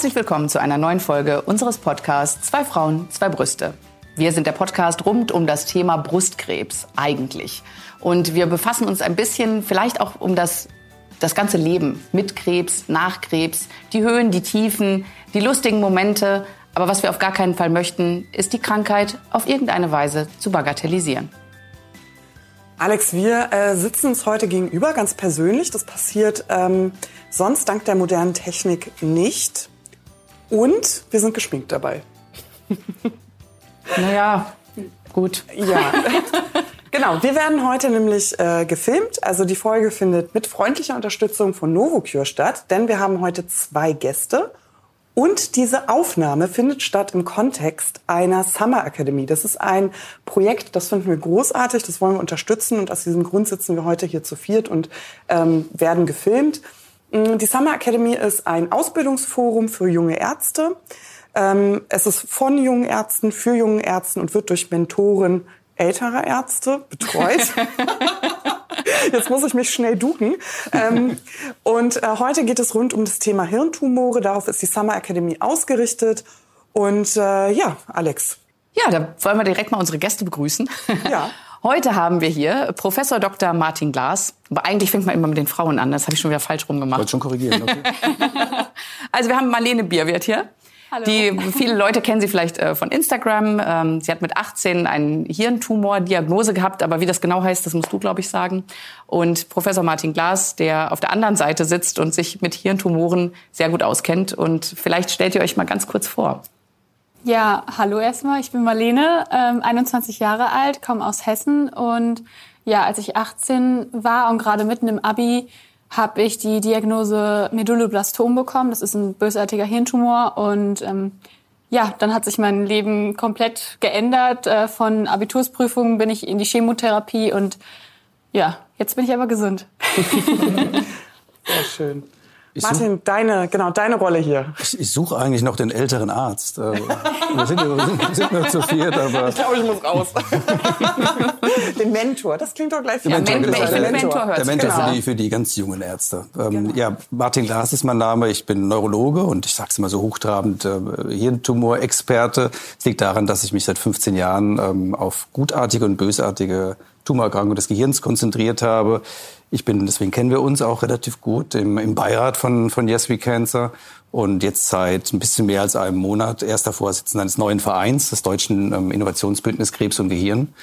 Herzlich willkommen zu einer neuen Folge unseres Podcasts Zwei Frauen, zwei Brüste. Wir sind der Podcast rund um das Thema Brustkrebs eigentlich. Und wir befassen uns ein bisschen vielleicht auch um das, das ganze Leben mit Krebs, nach Krebs, die Höhen, die Tiefen, die lustigen Momente. Aber was wir auf gar keinen Fall möchten, ist die Krankheit auf irgendeine Weise zu bagatellisieren. Alex, wir äh, sitzen uns heute gegenüber, ganz persönlich. Das passiert ähm, sonst dank der modernen Technik nicht. Und wir sind geschminkt dabei. naja, gut. Ja. Genau, wir werden heute nämlich äh, gefilmt. Also die Folge findet mit freundlicher Unterstützung von Novocure statt, denn wir haben heute zwei Gäste. Und diese Aufnahme findet statt im Kontext einer Summer Academy. Das ist ein Projekt, das finden wir großartig, das wollen wir unterstützen und aus diesem Grund sitzen wir heute hier zu viert und ähm, werden gefilmt. Mm, die Summer Academy ist ein Ausbildungsforum für junge Ärzte. Ähm, es ist von jungen Ärzten für jungen Ärzten und wird durch Mentoren älterer Ärzte betreut. Jetzt muss ich mich schnell duken. Ähm, und äh, heute geht es rund um das Thema Hirntumore. Darauf ist die Summer Academy ausgerichtet. Und äh, ja, Alex. Ja, da wollen wir direkt mal unsere Gäste begrüßen. Ja. Heute haben wir hier Professor Dr. Martin Glas. Aber eigentlich fängt man immer mit den Frauen an. Das habe ich schon wieder falsch rumgemacht. Wollte schon korrigieren, okay. also wir haben Marlene Bierwirt hier. Hallo. Die, viele Leute kennen sie vielleicht äh, von Instagram. Ähm, sie hat mit 18 einen Hirntumor-Diagnose gehabt, aber wie das genau heißt, das musst du, glaube ich, sagen. Und Professor Martin Glas, der auf der anderen Seite sitzt und sich mit Hirntumoren sehr gut auskennt. Und vielleicht stellt ihr euch mal ganz kurz vor. Ja, hallo erstmal. Ich bin Marlene, ähm, 21 Jahre alt, komme aus Hessen und ja, als ich 18 war und gerade mitten im Abi habe ich die Diagnose Medulloblastom bekommen. Das ist ein bösartiger Hirntumor und ähm, ja, dann hat sich mein Leben komplett geändert. Äh, von Abitursprüfungen bin ich in die Chemotherapie und ja, jetzt bin ich aber gesund. Sehr schön. Ich Martin, such, deine, genau, deine Rolle hier. Ich, ich suche eigentlich noch den älteren Arzt. Äh, wir sind, wir sind, sind nur zu viert, aber... Ich glaube, ich muss raus. den Mentor, das klingt doch gleich viel. Ja, Men genau. der Mentor, Mentor, der Mentor genau. für, die, für die ganz jungen Ärzte. Ähm, genau. Ja, Martin Glas ist mein Name. Ich bin Neurologe und ich sage es immer so hochtrabend, äh, Hirntumorexperte. Es liegt daran, dass ich mich seit 15 Jahren ähm, auf gutartige und bösartige Tumorerkrankungen des Gehirns konzentriert habe. Ich bin, deswegen kennen wir uns auch relativ gut im, im Beirat von, von Yes We Cancer und jetzt seit ein bisschen mehr als einem Monat erster Vorsitzender eines neuen Vereins, des Deutschen ähm, Innovationsbündnis Krebs und Gehirn.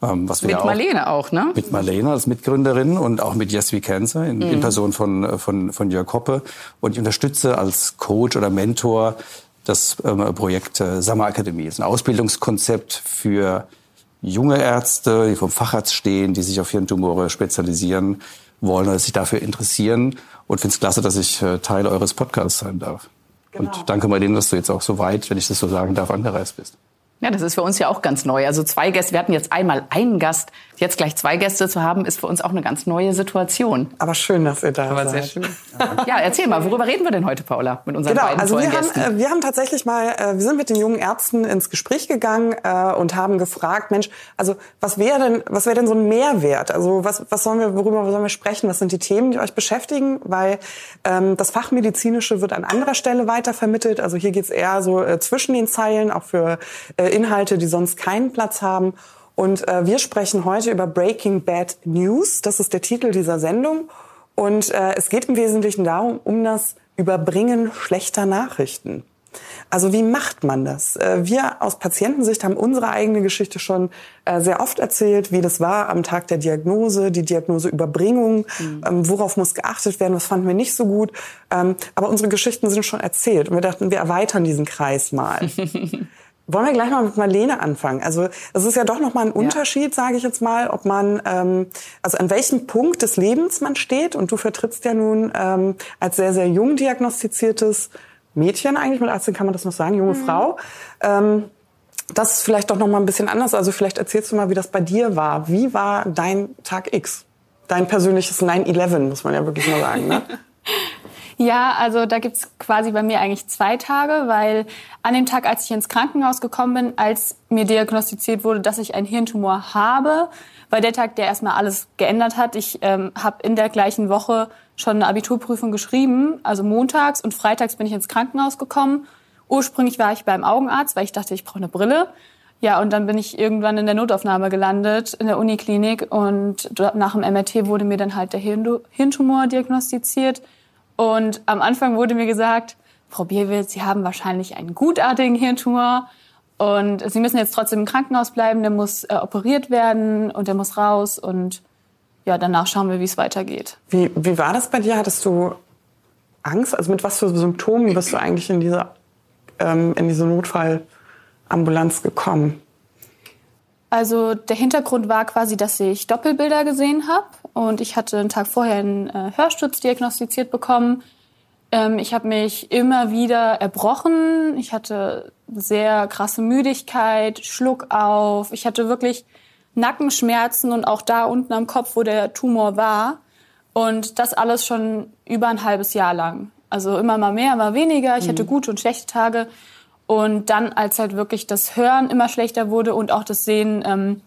Ähm, was wir mit auch, Marlene auch, ne? Mit Marlene als Mitgründerin und auch mit Yes We Cancer in, mhm. in Person von, von, von Jörg Hoppe. Und ich unterstütze als Coach oder Mentor das ähm, Projekt äh, Summer Academy. Das ist ein Ausbildungskonzept für junge Ärzte, die vom Facharzt stehen, die sich auf Hirntumore spezialisieren wollen oder sich dafür interessieren. Und finde es klasse, dass ich äh, Teil eures Podcasts sein darf. Genau. Und danke Marlene, dass du jetzt auch so weit, wenn ich das so sagen darf, angereist bist. Ja, das ist für uns ja auch ganz neu. Also zwei Gäste, wir hatten jetzt einmal einen Gast, jetzt gleich zwei Gäste zu haben, ist für uns auch eine ganz neue Situation. Aber schön, dass ihr da Aber seid. sehr schön. Ja, erzähl mal, worüber reden wir denn heute, Paula, mit unseren genau, beiden also tollen wir Gästen? Haben, äh, wir haben tatsächlich mal, äh, wir sind mit den jungen Ärzten ins Gespräch gegangen äh, und haben gefragt, Mensch, also was wäre denn, was wäre denn so ein Mehrwert? Also was, was sollen wir, worüber sollen wir sprechen? Was sind die Themen, die euch beschäftigen? Weil ähm, das Fachmedizinische wird an anderer Stelle weitervermittelt. Also hier geht's eher so äh, zwischen den Zeilen, auch für äh, Inhalte, die sonst keinen Platz haben. Und äh, wir sprechen heute über Breaking Bad News. Das ist der Titel dieser Sendung. Und äh, es geht im Wesentlichen darum, um das Überbringen schlechter Nachrichten. Also wie macht man das? Äh, wir aus Patientensicht haben unsere eigene Geschichte schon äh, sehr oft erzählt, wie das war am Tag der Diagnose, die Diagnoseüberbringung, mhm. worauf muss geachtet werden, was fanden wir nicht so gut. Ähm, aber unsere Geschichten sind schon erzählt und wir dachten, wir erweitern diesen Kreis mal. Wollen wir gleich mal mit Marlene anfangen? Also es ist ja doch noch mal ein Unterschied, ja. sage ich jetzt mal, ob man ähm, also an welchem Punkt des Lebens man steht. Und du vertrittst ja nun ähm, als sehr sehr jung diagnostiziertes Mädchen eigentlich mit 18 kann man das noch sagen, junge mhm. Frau. Ähm, das ist vielleicht doch noch mal ein bisschen anders. Also vielleicht erzählst du mal, wie das bei dir war. Wie war dein Tag X? Dein persönliches 9/11 muss man ja wirklich mal sagen. Ne? Ja, also da gibt's quasi bei mir eigentlich zwei Tage, weil an dem Tag, als ich ins Krankenhaus gekommen bin, als mir diagnostiziert wurde, dass ich einen Hirntumor habe, war der Tag, der erstmal alles geändert hat. Ich ähm, habe in der gleichen Woche schon eine Abiturprüfung geschrieben, also montags und freitags bin ich ins Krankenhaus gekommen. Ursprünglich war ich beim Augenarzt, weil ich dachte, ich brauche eine Brille. Ja, und dann bin ich irgendwann in der Notaufnahme gelandet, in der Uniklinik. Und nach dem MRT wurde mir dann halt der Hirntumor diagnostiziert. Und am Anfang wurde mir gesagt, Frau Bierwitz, Sie haben wahrscheinlich einen gutartigen Hirntumor. Und Sie müssen jetzt trotzdem im Krankenhaus bleiben, der muss äh, operiert werden und der muss raus. Und ja, danach schauen wir, wie es weitergeht. Wie, wie war das bei dir? Hattest du Angst? Also mit was für Symptomen bist du eigentlich in diese, ähm, in diese Notfallambulanz gekommen? Also der Hintergrund war quasi, dass ich Doppelbilder gesehen habe und ich hatte einen Tag vorher einen äh, Hörsturz diagnostiziert bekommen. Ähm, ich habe mich immer wieder erbrochen. Ich hatte sehr krasse Müdigkeit, Schluck auf. Ich hatte wirklich Nackenschmerzen und auch da unten am Kopf, wo der Tumor war. Und das alles schon über ein halbes Jahr lang. Also immer mal mehr, immer weniger. Ich mhm. hatte gute und schlechte Tage. Und dann, als halt wirklich das Hören immer schlechter wurde und auch das Sehen, ähm,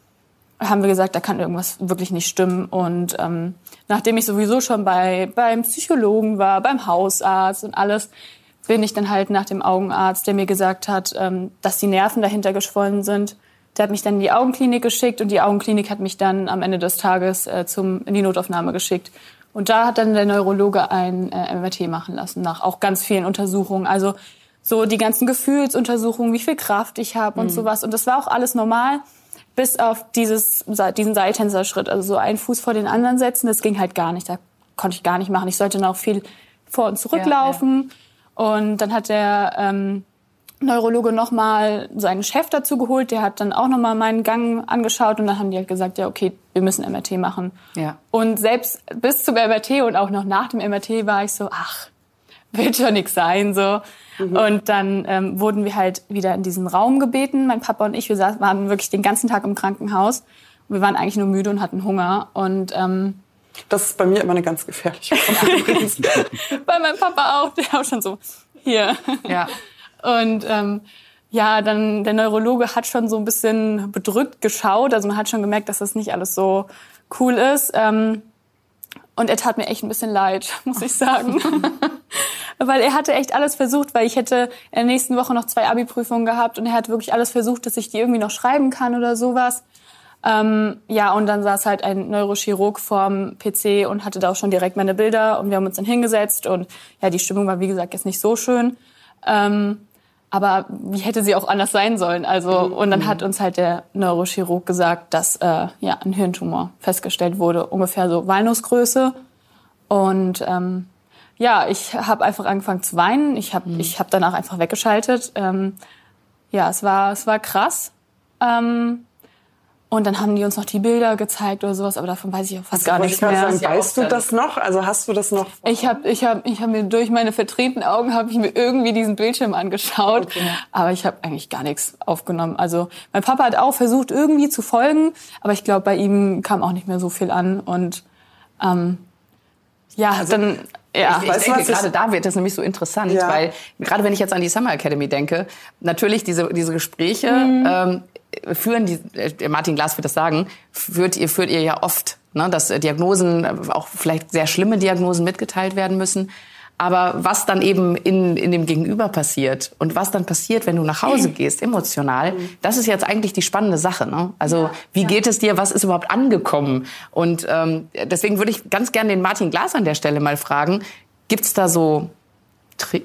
haben wir gesagt, da kann irgendwas wirklich nicht stimmen. Und ähm, nachdem ich sowieso schon bei beim Psychologen war, beim Hausarzt und alles, bin ich dann halt nach dem Augenarzt, der mir gesagt hat, ähm, dass die Nerven dahinter geschwollen sind. Der hat mich dann in die Augenklinik geschickt und die Augenklinik hat mich dann am Ende des Tages äh, zum, in die Notaufnahme geschickt. Und da hat dann der Neurologe ein äh, MRT machen lassen, nach auch ganz vielen Untersuchungen. Also so die ganzen Gefühlsuntersuchungen, wie viel Kraft ich habe und mhm. sowas. Und das war auch alles normal, bis auf dieses, diesen Seiltänzerschritt. Also so einen Fuß vor den anderen setzen, das ging halt gar nicht. Da konnte ich gar nicht machen. Ich sollte noch viel vor und zurücklaufen. Ja, ja. Und dann hat der ähm, Neurologe nochmal seinen Chef dazu geholt. Der hat dann auch nochmal meinen Gang angeschaut und dann haben die halt gesagt, ja, okay, wir müssen MRT machen. Ja. Und selbst bis zum MRT und auch noch nach dem MRT war ich so, ach, wird schon nix sein, so. Mhm. Und dann ähm, wurden wir halt wieder in diesen Raum gebeten. Mein Papa und ich, wir saßen, waren wirklich den ganzen Tag im Krankenhaus. Wir waren eigentlich nur müde und hatten Hunger. Und ähm, das ist bei mir immer eine ganz gefährliche Frage. bei meinem Papa auch, der auch schon so hier. Ja. Und ähm, ja, dann der Neurologe hat schon so ein bisschen bedrückt geschaut. Also man hat schon gemerkt, dass das nicht alles so cool ist. Ähm, und er tat mir echt ein bisschen leid, muss ich sagen. weil er hatte echt alles versucht, weil ich hätte in der nächsten Woche noch zwei Abi-Prüfungen gehabt und er hat wirklich alles versucht, dass ich die irgendwie noch schreiben kann oder sowas. Ähm, ja, und dann saß halt ein Neurochirurg vorm PC und hatte da auch schon direkt meine Bilder und wir haben uns dann hingesetzt und ja, die Stimmung war wie gesagt jetzt nicht so schön. Ähm, aber wie hätte sie auch anders sein sollen? Also mhm. und dann hat uns halt der Neurochirurg gesagt, dass äh, ja ein Hirntumor festgestellt wurde, ungefähr so Walnussgröße. Und ähm, ja, ich habe einfach angefangen zu weinen. Ich habe mhm. ich habe danach einfach weggeschaltet. Ähm, ja, es war es war krass. Ähm, und dann haben die uns noch die Bilder gezeigt oder sowas, aber davon weiß ich auch fast also, gar nichts mehr. Sagen, weißt du das noch? Also hast du das noch? Ich habe ich hab, ich hab mir durch meine verdrehten Augen habe ich mir irgendwie diesen Bildschirm angeschaut, okay. aber ich habe eigentlich gar nichts aufgenommen. Also mein Papa hat auch versucht irgendwie zu folgen, aber ich glaube bei ihm kam auch nicht mehr so viel an und ähm, ja, also, dann ja, ich, ich denke, gerade da wird das nämlich so interessant, ja. weil gerade wenn ich jetzt an die Summer Academy denke, natürlich diese, diese Gespräche mhm. ähm, führen, die, äh, Martin Glas wird das sagen, führt ihr, führt ihr ja oft, ne, dass Diagnosen, auch vielleicht sehr schlimme Diagnosen mitgeteilt werden müssen. Aber was dann eben in, in dem Gegenüber passiert und was dann passiert, wenn du nach Hause gehst, emotional, das ist jetzt eigentlich die spannende Sache. Ne? Also wie geht es dir, was ist überhaupt angekommen? Und ähm, deswegen würde ich ganz gerne den Martin Glas an der Stelle mal fragen, gibt's da so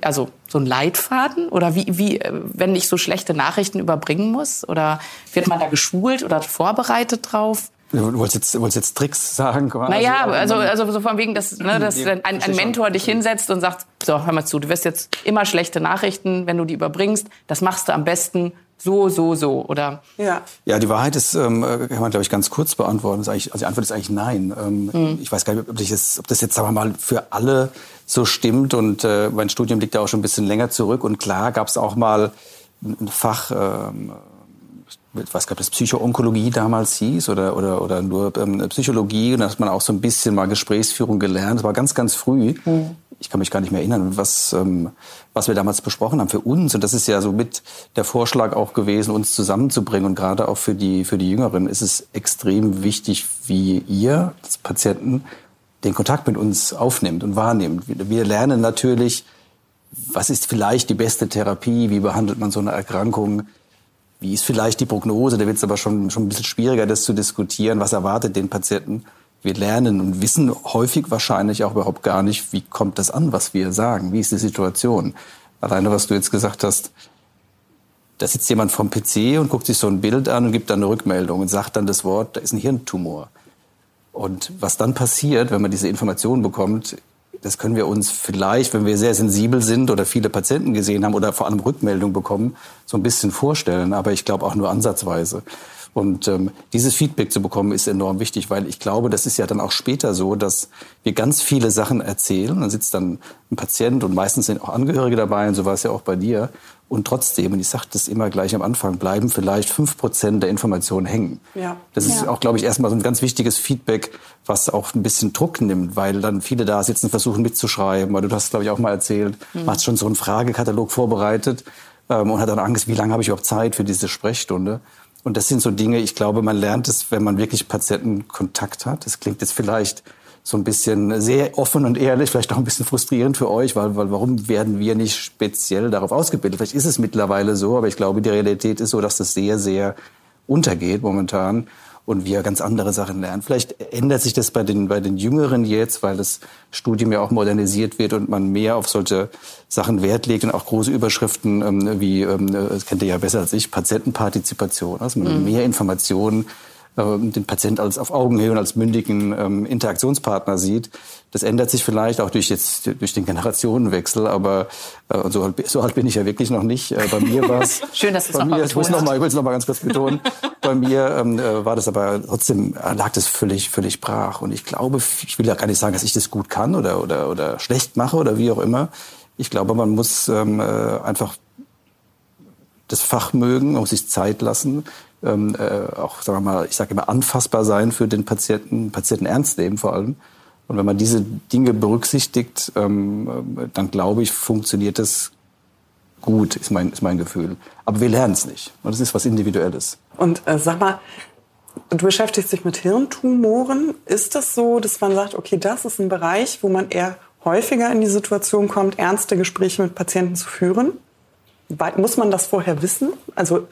also so ein Leitfaden oder wie, wie, äh, wenn ich so schlechte Nachrichten überbringen muss? Oder wird man da geschult oder vorbereitet drauf? Du wolltest jetzt, wolltest jetzt Tricks sagen? Quasi. Naja, also, also so von wegen, dass, ne, dass ein, ein Mentor dich hinsetzt und sagt, so, hör mal zu, du wirst jetzt immer schlechte Nachrichten, wenn du die überbringst. Das machst du am besten so, so, so, oder? Ja. Ja, die Wahrheit ist, ähm, kann man, glaube ich, ganz kurz beantworten. Ist eigentlich, also die Antwort ist eigentlich nein. Ähm, mhm. Ich weiß gar nicht, ob, das, ob das jetzt, sagen wir mal, für alle so stimmt. Und äh, mein Studium liegt ja auch schon ein bisschen länger zurück. Und klar gab es auch mal ein Fach, ähm, nicht, ob das Psychoonkologie damals hieß oder, oder, oder nur ähm, Psychologie. Und da hat man auch so ein bisschen mal Gesprächsführung gelernt. Das war ganz, ganz früh. Mhm. Ich kann mich gar nicht mehr erinnern, was, ähm, was wir damals besprochen haben für uns. Und das ist ja so mit der Vorschlag auch gewesen, uns zusammenzubringen. Und gerade auch für die, für die Jüngeren ist es extrem wichtig, wie ihr als Patienten den Kontakt mit uns aufnimmt und wahrnimmt. Wir lernen natürlich, was ist vielleicht die beste Therapie, wie behandelt man so eine Erkrankung, wie ist vielleicht die Prognose, da wird es aber schon, schon ein bisschen schwieriger, das zu diskutieren, was erwartet den Patienten. Wir lernen und wissen häufig wahrscheinlich auch überhaupt gar nicht, wie kommt das an, was wir sagen, wie ist die Situation. Alleine, was du jetzt gesagt hast, da sitzt jemand vom PC und guckt sich so ein Bild an und gibt dann eine Rückmeldung und sagt dann das Wort, da ist ein Hirntumor. Und was dann passiert, wenn man diese Information bekommt, das können wir uns vielleicht, wenn wir sehr sensibel sind oder viele Patienten gesehen haben oder vor allem Rückmeldung bekommen, so ein bisschen vorstellen. Aber ich glaube auch nur ansatzweise. Und ähm, dieses Feedback zu bekommen ist enorm wichtig, weil ich glaube, das ist ja dann auch später so, dass wir ganz viele Sachen erzählen. Dann sitzt dann ein Patient und meistens sind auch Angehörige dabei und so war es ja auch bei dir. Und trotzdem, und ich sage das immer gleich am Anfang, bleiben vielleicht fünf Prozent der Informationen hängen. Ja. Das ist ja. auch, glaube ich, erstmal so ein ganz wichtiges Feedback, was auch ein bisschen Druck nimmt, weil dann viele da sitzen, versuchen mitzuschreiben. Weil du hast, glaube ich, auch mal erzählt, mhm. hast schon so einen Fragekatalog vorbereitet ähm, und hat dann Angst, wie lange habe ich überhaupt Zeit für diese Sprechstunde? Und das sind so Dinge, ich glaube, man lernt es, wenn man wirklich Patientenkontakt hat. Das klingt jetzt vielleicht so ein bisschen sehr offen und ehrlich, vielleicht auch ein bisschen frustrierend für euch, weil, weil warum werden wir nicht speziell darauf ausgebildet? Vielleicht ist es mittlerweile so, aber ich glaube, die Realität ist so, dass das sehr, sehr untergeht momentan und wir ganz andere Sachen lernen. Vielleicht ändert sich das bei den, bei den Jüngeren jetzt, weil das Studium ja auch modernisiert wird und man mehr auf solche Sachen Wert legt und auch große Überschriften ähm, wie, ähm, das kennt ihr ja besser als ich, Patientenpartizipation, also man mhm. mehr Informationen äh, den Patient als auf Augenhöhe und als mündigen ähm, Interaktionspartner sieht. Das ändert sich vielleicht auch durch jetzt durch den Generationenwechsel, aber äh, so, alt, so alt bin ich ja wirklich noch nicht. Äh, bei mir war es schön, dass du es betont ich, noch mal, ich will es noch mal ganz kurz betonen. bei mir ähm, äh, war das aber trotzdem äh, lag das völlig völlig brach und ich glaube, ich will ja gar nicht sagen, dass ich das gut kann oder oder oder schlecht mache oder wie auch immer. Ich glaube, man muss ähm, äh, einfach das Fach mögen, auch sich Zeit lassen, ähm, äh, auch, sagen wir mal, ich sage immer, anfassbar sein für den Patienten, Patienten ernst nehmen vor allem. Und wenn man diese Dinge berücksichtigt, ähm, äh, dann glaube ich, funktioniert das gut, ist mein, ist mein Gefühl. Aber wir lernen es nicht. Und es ist was Individuelles. Und äh, sag mal, du beschäftigst dich mit Hirntumoren. Ist das so, dass man sagt, okay, das ist ein Bereich, wo man eher häufiger in die Situation kommt, ernste Gespräche mit Patienten zu führen? Muss man das vorher wissen? Also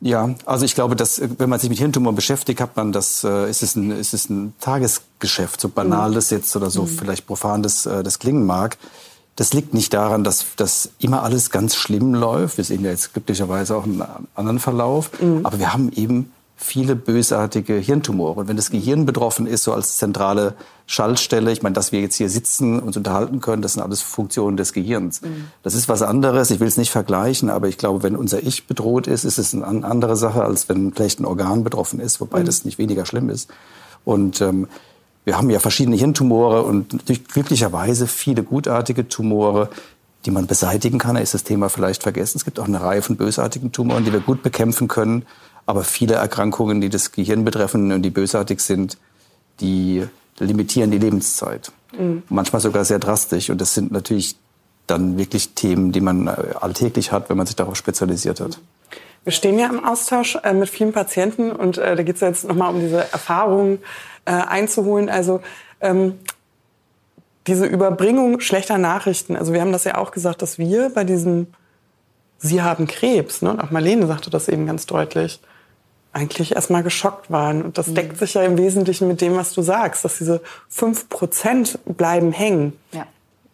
ja, also ich glaube, dass wenn man sich mit Hirntumor beschäftigt, hat man das, äh, ist, es ein, ist es ein Tagesgeschäft, so banal das jetzt oder so mhm. vielleicht profan das, äh, das klingen mag. Das liegt nicht daran, dass, dass immer alles ganz schlimm läuft. Wir sehen ja jetzt glücklicherweise auch einen anderen Verlauf. Mhm. Aber wir haben eben viele bösartige Hirntumore. Und wenn das Gehirn betroffen ist, so als zentrale Schaltstelle, ich meine, dass wir jetzt hier sitzen und uns unterhalten können, das sind alles Funktionen des Gehirns. Mhm. Das ist was anderes, ich will es nicht vergleichen, aber ich glaube, wenn unser Ich bedroht ist, ist es eine andere Sache, als wenn vielleicht ein Organ betroffen ist, wobei mhm. das nicht weniger schlimm ist. Und ähm, wir haben ja verschiedene Hirntumore und glücklicherweise viele gutartige Tumore, die man beseitigen kann. Da ist das Thema vielleicht vergessen. Es gibt auch eine Reihe von bösartigen Tumoren, die wir gut bekämpfen können. Aber viele Erkrankungen, die das Gehirn betreffen und die bösartig sind, die limitieren die Lebenszeit. Mhm. Manchmal sogar sehr drastisch. Und das sind natürlich dann wirklich Themen, die man äh, alltäglich hat, wenn man sich darauf spezialisiert hat. Wir stehen ja im Austausch äh, mit vielen Patienten und äh, da geht es jetzt nochmal um diese Erfahrungen äh, einzuholen. Also ähm, diese Überbringung schlechter Nachrichten. Also wir haben das ja auch gesagt, dass wir bei diesem Sie haben Krebs, ne? und auch Marlene sagte das eben ganz deutlich, eigentlich erstmal geschockt waren. Und das mhm. deckt sich ja im Wesentlichen mit dem, was du sagst, dass diese fünf Prozent bleiben hängen. Ja.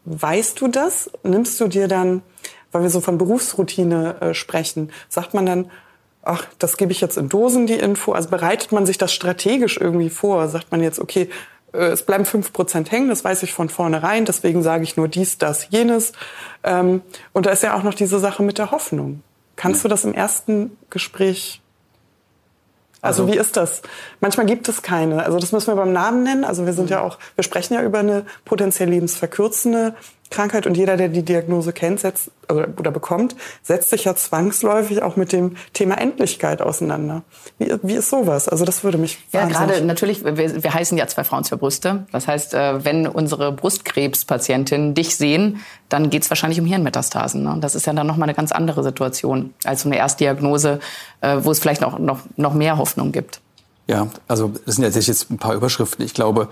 Weißt du das? Nimmst du dir dann, weil wir so von Berufsroutine äh, sprechen, sagt man dann, ach, das gebe ich jetzt in Dosen, die Info? Also bereitet man sich das strategisch irgendwie vor? Sagt man jetzt, okay, äh, es bleiben fünf Prozent hängen, das weiß ich von vornherein, deswegen sage ich nur dies, das, jenes. Ähm, und da ist ja auch noch diese Sache mit der Hoffnung. Kannst du das im ersten Gespräch also, also, wie ist das? Manchmal gibt es keine. Also das müssen wir beim Namen nennen. Also wir sind mhm. ja auch, wir sprechen ja über eine potenziell lebensverkürzende Krankheit und jeder, der die Diagnose kennt setzt, oder, oder bekommt, setzt sich ja zwangsläufig auch mit dem Thema Endlichkeit auseinander. Wie, wie ist sowas? Also das würde mich Ja, gerade natürlich, wir, wir heißen ja zwei Frauen, zwei Brüste. Das heißt, äh, wenn unsere Brustkrebspatientinnen dich sehen, dann geht es wahrscheinlich um Hirnmetastasen. Ne? Und das ist ja dann nochmal eine ganz andere Situation als so eine Erstdiagnose, äh, wo es vielleicht noch, noch, noch mehr Hoffnung gibt. Ja, also das sind ja jetzt ein paar Überschriften. Ich glaube,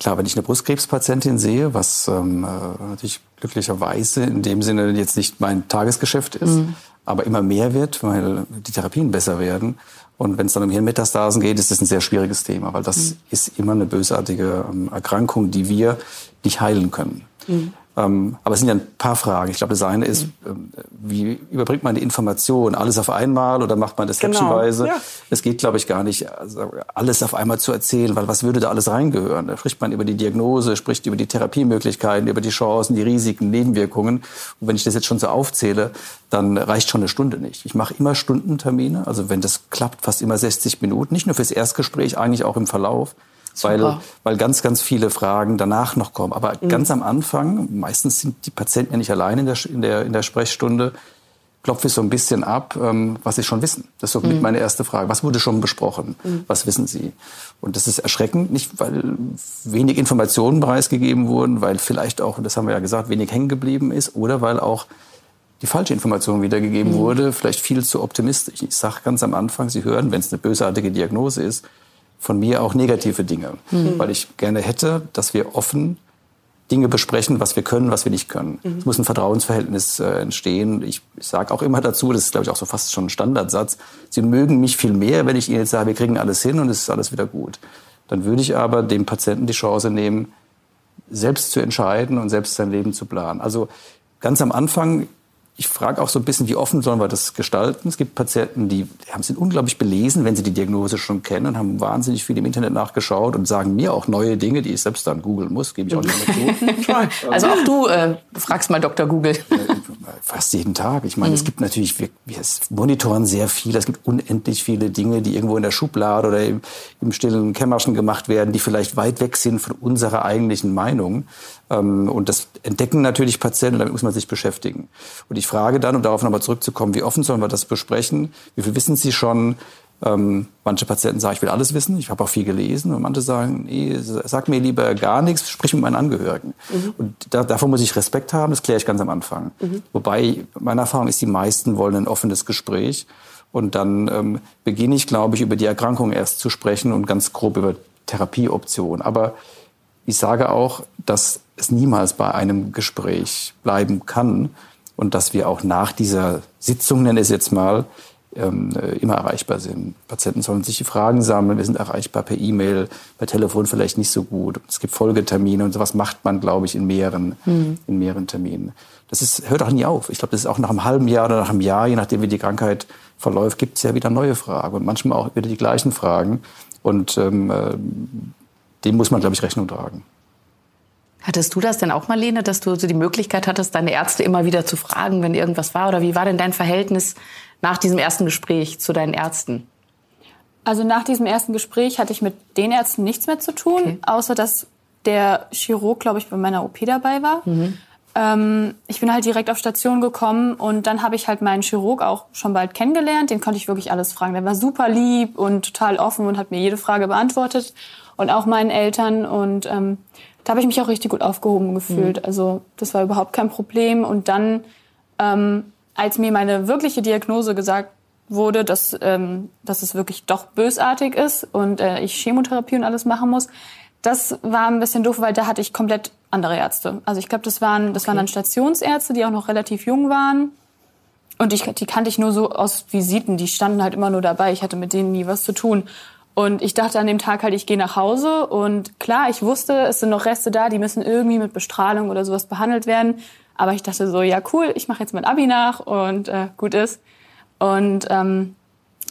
Klar, wenn ich eine Brustkrebspatientin sehe, was ähm, äh, natürlich glücklicherweise in dem Sinne jetzt nicht mein Tagesgeschäft ist, mhm. aber immer mehr wird, weil die Therapien besser werden. Und wenn es dann um Hirnmetastasen geht, ist das ein sehr schwieriges Thema, weil das mhm. ist immer eine bösartige ähm, Erkrankung, die wir nicht heilen können. Mhm. Ähm, aber es sind ja ein paar Fragen. Ich glaube, das eine ist, ähm, wie überbringt man die Information? Alles auf einmal oder macht man das genau. häppchenweise? Ja. Es geht, glaube ich, gar nicht, also alles auf einmal zu erzählen, weil was würde da alles reingehören? Da spricht man über die Diagnose, spricht über die Therapiemöglichkeiten, über die Chancen, die Risiken, Nebenwirkungen. Und wenn ich das jetzt schon so aufzähle, dann reicht schon eine Stunde nicht. Ich mache immer Stundentermine, also wenn das klappt, fast immer 60 Minuten, nicht nur fürs Erstgespräch, eigentlich auch im Verlauf weil, weil ganz, ganz viele Fragen danach noch kommen. Aber mhm. ganz am Anfang, meistens sind die Patienten ja nicht allein in der, in der, in der Sprechstunde, klopfe ich so ein bisschen ab, ähm, was sie schon wissen. Das ist so mhm. meine erste Frage. Was wurde schon besprochen? Mhm. Was wissen Sie? Und das ist erschreckend, nicht weil wenig Informationen preisgegeben wurden, weil vielleicht auch, und das haben wir ja gesagt, wenig hängen geblieben ist, oder weil auch die falsche Information wiedergegeben mhm. wurde, vielleicht viel zu optimistisch. Ich sage ganz am Anfang, Sie hören, wenn es eine bösartige Diagnose ist, von mir auch negative Dinge, mhm. weil ich gerne hätte, dass wir offen Dinge besprechen, was wir können, was wir nicht können. Mhm. Es muss ein Vertrauensverhältnis äh, entstehen. Ich, ich sage auch immer dazu, das ist glaube ich auch so fast schon ein Standardsatz, Sie mögen mich viel mehr, wenn ich Ihnen jetzt sage, wir kriegen alles hin und es ist alles wieder gut. Dann würde ich aber dem Patienten die Chance nehmen, selbst zu entscheiden und selbst sein Leben zu planen. Also ganz am Anfang ich frage auch so ein bisschen, wie offen sollen wir das gestalten? Es gibt Patienten, die haben sind unglaublich belesen, wenn sie die Diagnose schon kennen und haben wahnsinnig viel im Internet nachgeschaut und sagen mir auch neue Dinge, die ich selbst dann googeln muss, gebe ich auch nicht mehr zu. also auch du äh, fragst mal Dr. Google. Fast jeden Tag. Ich meine, mhm. es gibt natürlich, wir, wir monitoren sehr viel. Es gibt unendlich viele Dinge, die irgendwo in der Schublade oder im, im stillen Kämmerchen gemacht werden, die vielleicht weit weg sind von unserer eigentlichen Meinung. Ähm, und das entdecken natürlich Patienten damit muss man sich beschäftigen. Und ich frage dann, um darauf nochmal zurückzukommen, wie offen sollen wir das besprechen? Wie viel wissen Sie schon? Ähm, manche Patienten sagen, ich will alles wissen, ich habe auch viel gelesen. Und manche sagen, nee, sag mir lieber gar nichts, sprich mit meinen Angehörigen. Mhm. Und da, davor muss ich Respekt haben, das kläre ich ganz am Anfang. Mhm. Wobei, meine Erfahrung ist, die meisten wollen ein offenes Gespräch. Und dann ähm, beginne ich, glaube ich, über die Erkrankung erst zu sprechen und ganz grob über Therapieoptionen. Aber ich sage auch, dass es niemals bei einem Gespräch bleiben kann und dass wir auch nach dieser Sitzung, nenne ich es jetzt mal, immer erreichbar sind. Patienten sollen sich die Fragen sammeln, wir sind erreichbar per E-Mail, per Telefon vielleicht nicht so gut. Es gibt Folgetermine und sowas macht man, glaube ich, in mehreren, mhm. in mehreren Terminen. Das ist, hört auch nie auf. Ich glaube, das ist auch nach einem halben Jahr oder nach einem Jahr, je nachdem wie die Krankheit verläuft, gibt es ja wieder neue Fragen und manchmal auch wieder die gleichen Fragen. Und ähm, äh, dem muss man, glaube ich, Rechnung tragen. Hattest du das denn auch, Marlene, dass du so die Möglichkeit hattest, deine Ärzte immer wieder zu fragen, wenn irgendwas war? Oder wie war denn dein Verhältnis nach diesem ersten Gespräch zu deinen Ärzten? Also nach diesem ersten Gespräch hatte ich mit den Ärzten nichts mehr zu tun, okay. außer dass der Chirurg, glaube ich, bei meiner OP dabei war. Mhm. Ähm, ich bin halt direkt auf Station gekommen und dann habe ich halt meinen Chirurg auch schon bald kennengelernt. Den konnte ich wirklich alles fragen. Der war super lieb und total offen und hat mir jede Frage beantwortet und auch meinen Eltern und ähm, da habe ich mich auch richtig gut aufgehoben gefühlt. Mhm. Also das war überhaupt kein Problem. Und dann, ähm, als mir meine wirkliche Diagnose gesagt wurde, dass, ähm, dass es wirklich doch bösartig ist und äh, ich Chemotherapie und alles machen muss, das war ein bisschen doof, weil da hatte ich komplett andere Ärzte. Also ich glaube, das waren das okay. waren dann Stationsärzte, die auch noch relativ jung waren. Und ich, die kannte ich nur so aus Visiten. Die standen halt immer nur dabei. Ich hatte mit denen nie was zu tun. Und ich dachte an dem Tag halt, ich gehe nach Hause und klar, ich wusste, es sind noch Reste da, die müssen irgendwie mit Bestrahlung oder sowas behandelt werden. Aber ich dachte so, ja cool, ich mache jetzt mein Abi nach und äh, gut ist. Und ähm,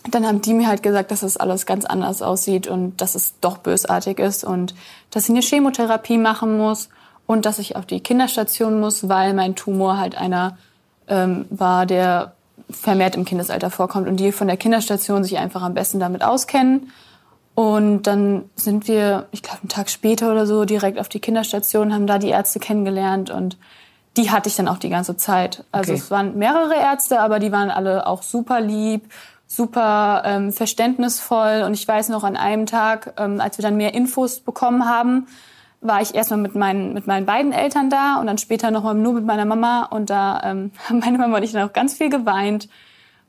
dann haben die mir halt gesagt, dass das alles ganz anders aussieht und dass es doch bösartig ist und dass ich eine Chemotherapie machen muss und dass ich auf die Kinderstation muss, weil mein Tumor halt einer ähm, war, der vermehrt im Kindesalter vorkommt und die von der Kinderstation sich einfach am besten damit auskennen und dann sind wir, ich glaube, einen Tag später oder so direkt auf die Kinderstation, haben da die Ärzte kennengelernt und die hatte ich dann auch die ganze Zeit. Also okay. es waren mehrere Ärzte, aber die waren alle auch super lieb, super ähm, verständnisvoll. Und ich weiß noch an einem Tag, ähm, als wir dann mehr Infos bekommen haben, war ich erstmal mit meinen, mit meinen beiden Eltern da und dann später nochmal nur mit meiner Mama. Und da ähm, haben meine Mama und ich dann auch ganz viel geweint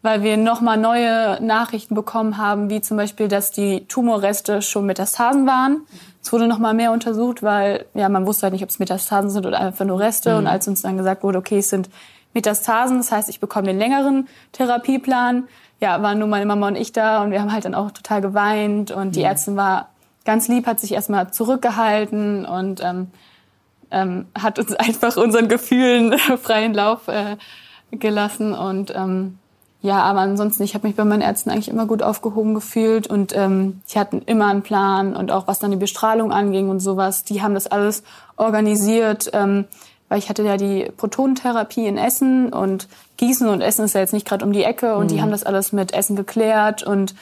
weil wir nochmal neue Nachrichten bekommen haben, wie zum Beispiel, dass die Tumorreste schon Metastasen waren. Es wurde nochmal mehr untersucht, weil ja man wusste halt nicht, ob es Metastasen sind oder einfach nur Reste. Mhm. Und als uns dann gesagt wurde, okay, es sind Metastasen, das heißt, ich bekomme den längeren Therapieplan, ja, waren nur meine Mama und ich da und wir haben halt dann auch total geweint und die mhm. Ärztin war ganz lieb, hat sich erstmal zurückgehalten und ähm, ähm, hat uns einfach unseren Gefühlen freien Lauf äh, gelassen und ähm, ja, aber ansonsten, ich habe mich bei meinen Ärzten eigentlich immer gut aufgehoben gefühlt und ähm, sie hatten immer einen Plan und auch was dann die Bestrahlung anging und sowas, die haben das alles organisiert, ähm, weil ich hatte ja die Protonentherapie in Essen und Gießen und Essen ist ja jetzt nicht gerade um die Ecke und mhm. die haben das alles mit Essen geklärt und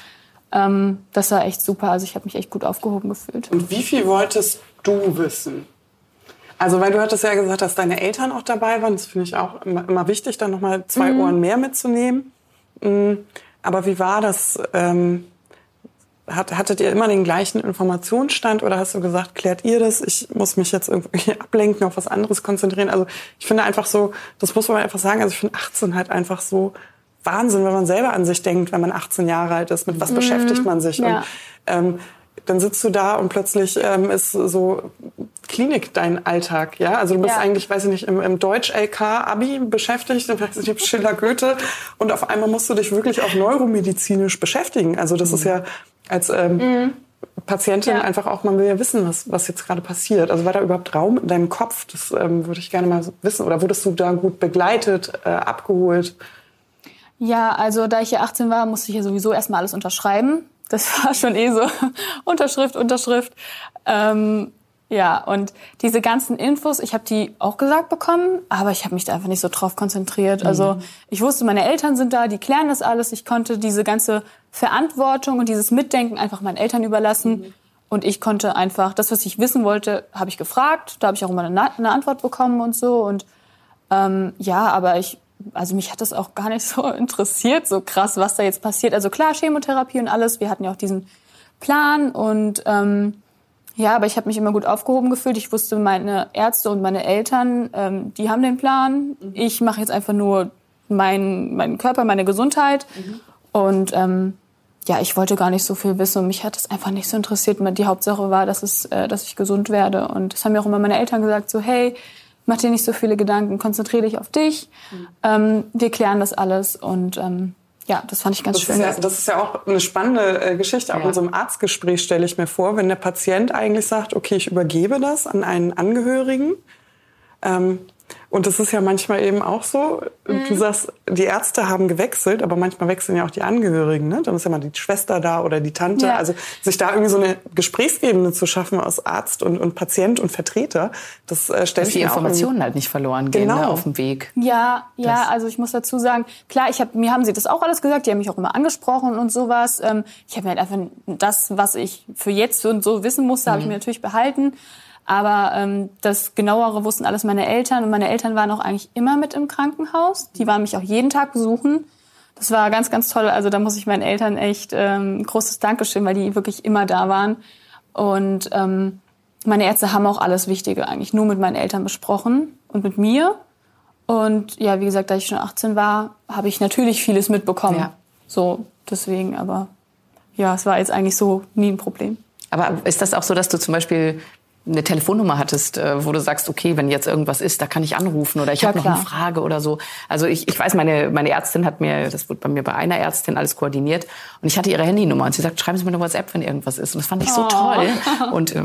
ähm, das war echt super. Also ich habe mich echt gut aufgehoben gefühlt. Und wie viel wolltest du wissen? Also weil du hattest ja gesagt, dass deine Eltern auch dabei waren. Das finde ich auch immer, immer wichtig, dann nochmal zwei mhm. Ohren mehr mitzunehmen. Aber wie war das? Ähm, hat, hattet ihr immer den gleichen Informationsstand oder hast du gesagt, klärt ihr das? Ich muss mich jetzt irgendwie ablenken, auf was anderes konzentrieren. Also ich finde einfach so, das muss man einfach sagen, also ich finde 18 halt einfach so Wahnsinn, wenn man selber an sich denkt, wenn man 18 Jahre alt ist, mit was mhm. beschäftigt man sich? Ja. Und ähm, dann sitzt du da und plötzlich ähm, ist so Klinik dein Alltag, ja? Also du bist ja. eigentlich, weiß ich nicht, im, im Deutsch-LK-Abi beschäftigt, dann weiß ich nicht, Schiller Goethe und auf einmal musst du dich wirklich auch neuromedizinisch beschäftigen. Also das mhm. ist ja als ähm, mhm. Patientin ja. einfach auch, man will ja wissen, was, was jetzt gerade passiert. Also war da überhaupt Raum in deinem Kopf? Das ähm, würde ich gerne mal wissen. Oder wurdest du da gut begleitet, äh, abgeholt? Ja, also da ich ja 18 war, musste ich ja sowieso erstmal alles unterschreiben. Das war schon eh so Unterschrift, Unterschrift. Ähm, ja, und diese ganzen Infos, ich habe die auch gesagt bekommen, aber ich habe mich da einfach nicht so drauf konzentriert. Mhm. Also ich wusste, meine Eltern sind da, die klären das alles. Ich konnte diese ganze Verantwortung und dieses Mitdenken einfach meinen Eltern überlassen. Mhm. Und ich konnte einfach, das, was ich wissen wollte, habe ich gefragt. Da habe ich auch immer eine, eine, Antwort bekommen und so. Und ähm, ja, aber ich also mich hat das auch gar nicht so interessiert, so krass, was da jetzt passiert. Also klar, Chemotherapie und alles. Wir hatten ja auch diesen Plan und ähm, ja, aber ich habe mich immer gut aufgehoben gefühlt. Ich wusste, meine Ärzte und meine Eltern, ähm, die haben den Plan. Mhm. Ich mache jetzt einfach nur meinen mein Körper, meine Gesundheit. Mhm. Und ähm, ja, ich wollte gar nicht so viel wissen und mich hat das einfach nicht so interessiert. Die Hauptsache war, dass, es, äh, dass ich gesund werde. Und das haben mir auch immer meine Eltern gesagt, so hey, mach dir nicht so viele Gedanken, konzentriere dich auf dich. Mhm. Ähm, wir klären das alles und ähm, ja, das fand ich ganz das schön. Ist ja, das ist ja auch eine spannende äh, Geschichte. Auch ja. in so einem Arztgespräch stelle ich mir vor, wenn der Patient eigentlich sagt, okay, ich übergebe das an einen Angehörigen. Ähm, und das ist ja manchmal eben auch so. Mhm. Du sagst, die Ärzte haben gewechselt, aber manchmal wechseln ja auch die Angehörigen. Ne? Dann ist ja mal die Schwester da oder die Tante. Ja. Also sich da irgendwie so eine Gesprächsebene zu schaffen aus Arzt und, und Patient und Vertreter, das äh, stellt Dass die Informationen halt nicht verloren gehen ne, genau. ne, auf dem Weg. Ja, ja. Das. Also ich muss dazu sagen, klar, ich hab, mir haben sie das auch alles gesagt. Die haben mich auch immer angesprochen und sowas. Ähm, ich habe mir halt einfach das, was ich für jetzt und so wissen musste, mhm. habe ich mir natürlich behalten. Aber ähm, das genauere wussten alles meine Eltern und meine Eltern waren auch eigentlich immer mit im Krankenhaus. Die waren mich auch jeden Tag besuchen. Das war ganz, ganz toll. Also da muss ich meinen Eltern echt ähm, ein großes Dankeschön, weil die wirklich immer da waren. Und ähm, meine Ärzte haben auch alles Wichtige eigentlich nur mit meinen Eltern besprochen und mit mir. Und ja, wie gesagt, da ich schon 18 war, habe ich natürlich vieles mitbekommen. Ja. So, deswegen, aber ja, es war jetzt eigentlich so nie ein Problem. Aber ist das auch so, dass du zum Beispiel eine Telefonnummer hattest, äh, wo du sagst, okay, wenn jetzt irgendwas ist, da kann ich anrufen oder ich ja, habe noch eine Frage oder so. Also ich, ich weiß, meine, meine Ärztin hat mir, das wurde bei mir bei einer Ärztin alles koordiniert und ich hatte ihre Handynummer und sie sagt, schreiben Sie mir eine WhatsApp, wenn irgendwas ist. Und das fand ich so oh. toll. Und äh,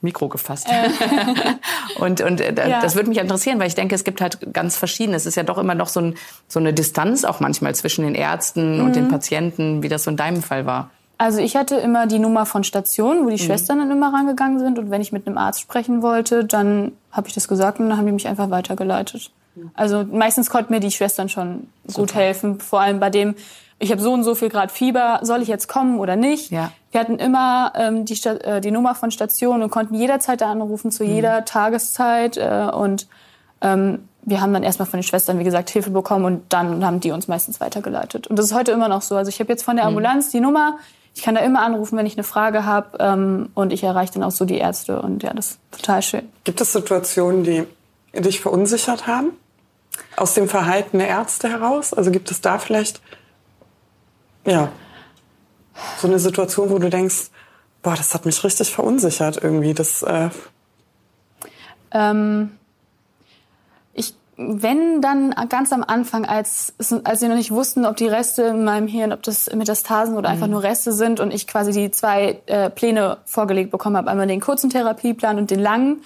Mikro gefasst. Äh. und und äh, ja. das würde mich interessieren, weil ich denke, es gibt halt ganz verschiedene. Es ist ja doch immer noch so, ein, so eine Distanz auch manchmal zwischen den Ärzten mhm. und den mhm. Patienten, wie das so in deinem Fall war. Also ich hatte immer die Nummer von Station, wo die mhm. Schwestern dann immer rangegangen sind. Und wenn ich mit einem Arzt sprechen wollte, dann habe ich das gesagt und dann haben die mich einfach weitergeleitet. Mhm. Also meistens konnten mir die Schwestern schon Super. gut helfen. Vor allem bei dem, ich habe so und so viel Grad Fieber, soll ich jetzt kommen oder nicht? Ja. Wir hatten immer ähm, die, äh, die Nummer von Station und konnten jederzeit da anrufen, zu mhm. jeder Tageszeit. Äh, und ähm, wir haben dann erstmal von den Schwestern, wie gesagt, Hilfe bekommen und dann haben die uns meistens weitergeleitet. Und das ist heute immer noch so. Also ich habe jetzt von der mhm. Ambulanz die Nummer, ich kann da immer anrufen, wenn ich eine Frage habe ähm, und ich erreiche dann auch so die Ärzte und ja, das ist total schön. Gibt es Situationen, die dich verunsichert haben? Aus dem Verhalten der Ärzte heraus? Also gibt es da vielleicht Ja. So eine Situation, wo du denkst, boah, das hat mich richtig verunsichert irgendwie. Das, äh ähm, wenn dann ganz am Anfang, als, als wir noch nicht wussten, ob die Reste in meinem Hirn, ob das Metastasen oder einfach mhm. nur Reste sind und ich quasi die zwei äh, Pläne vorgelegt bekommen habe, einmal den kurzen Therapieplan und den langen.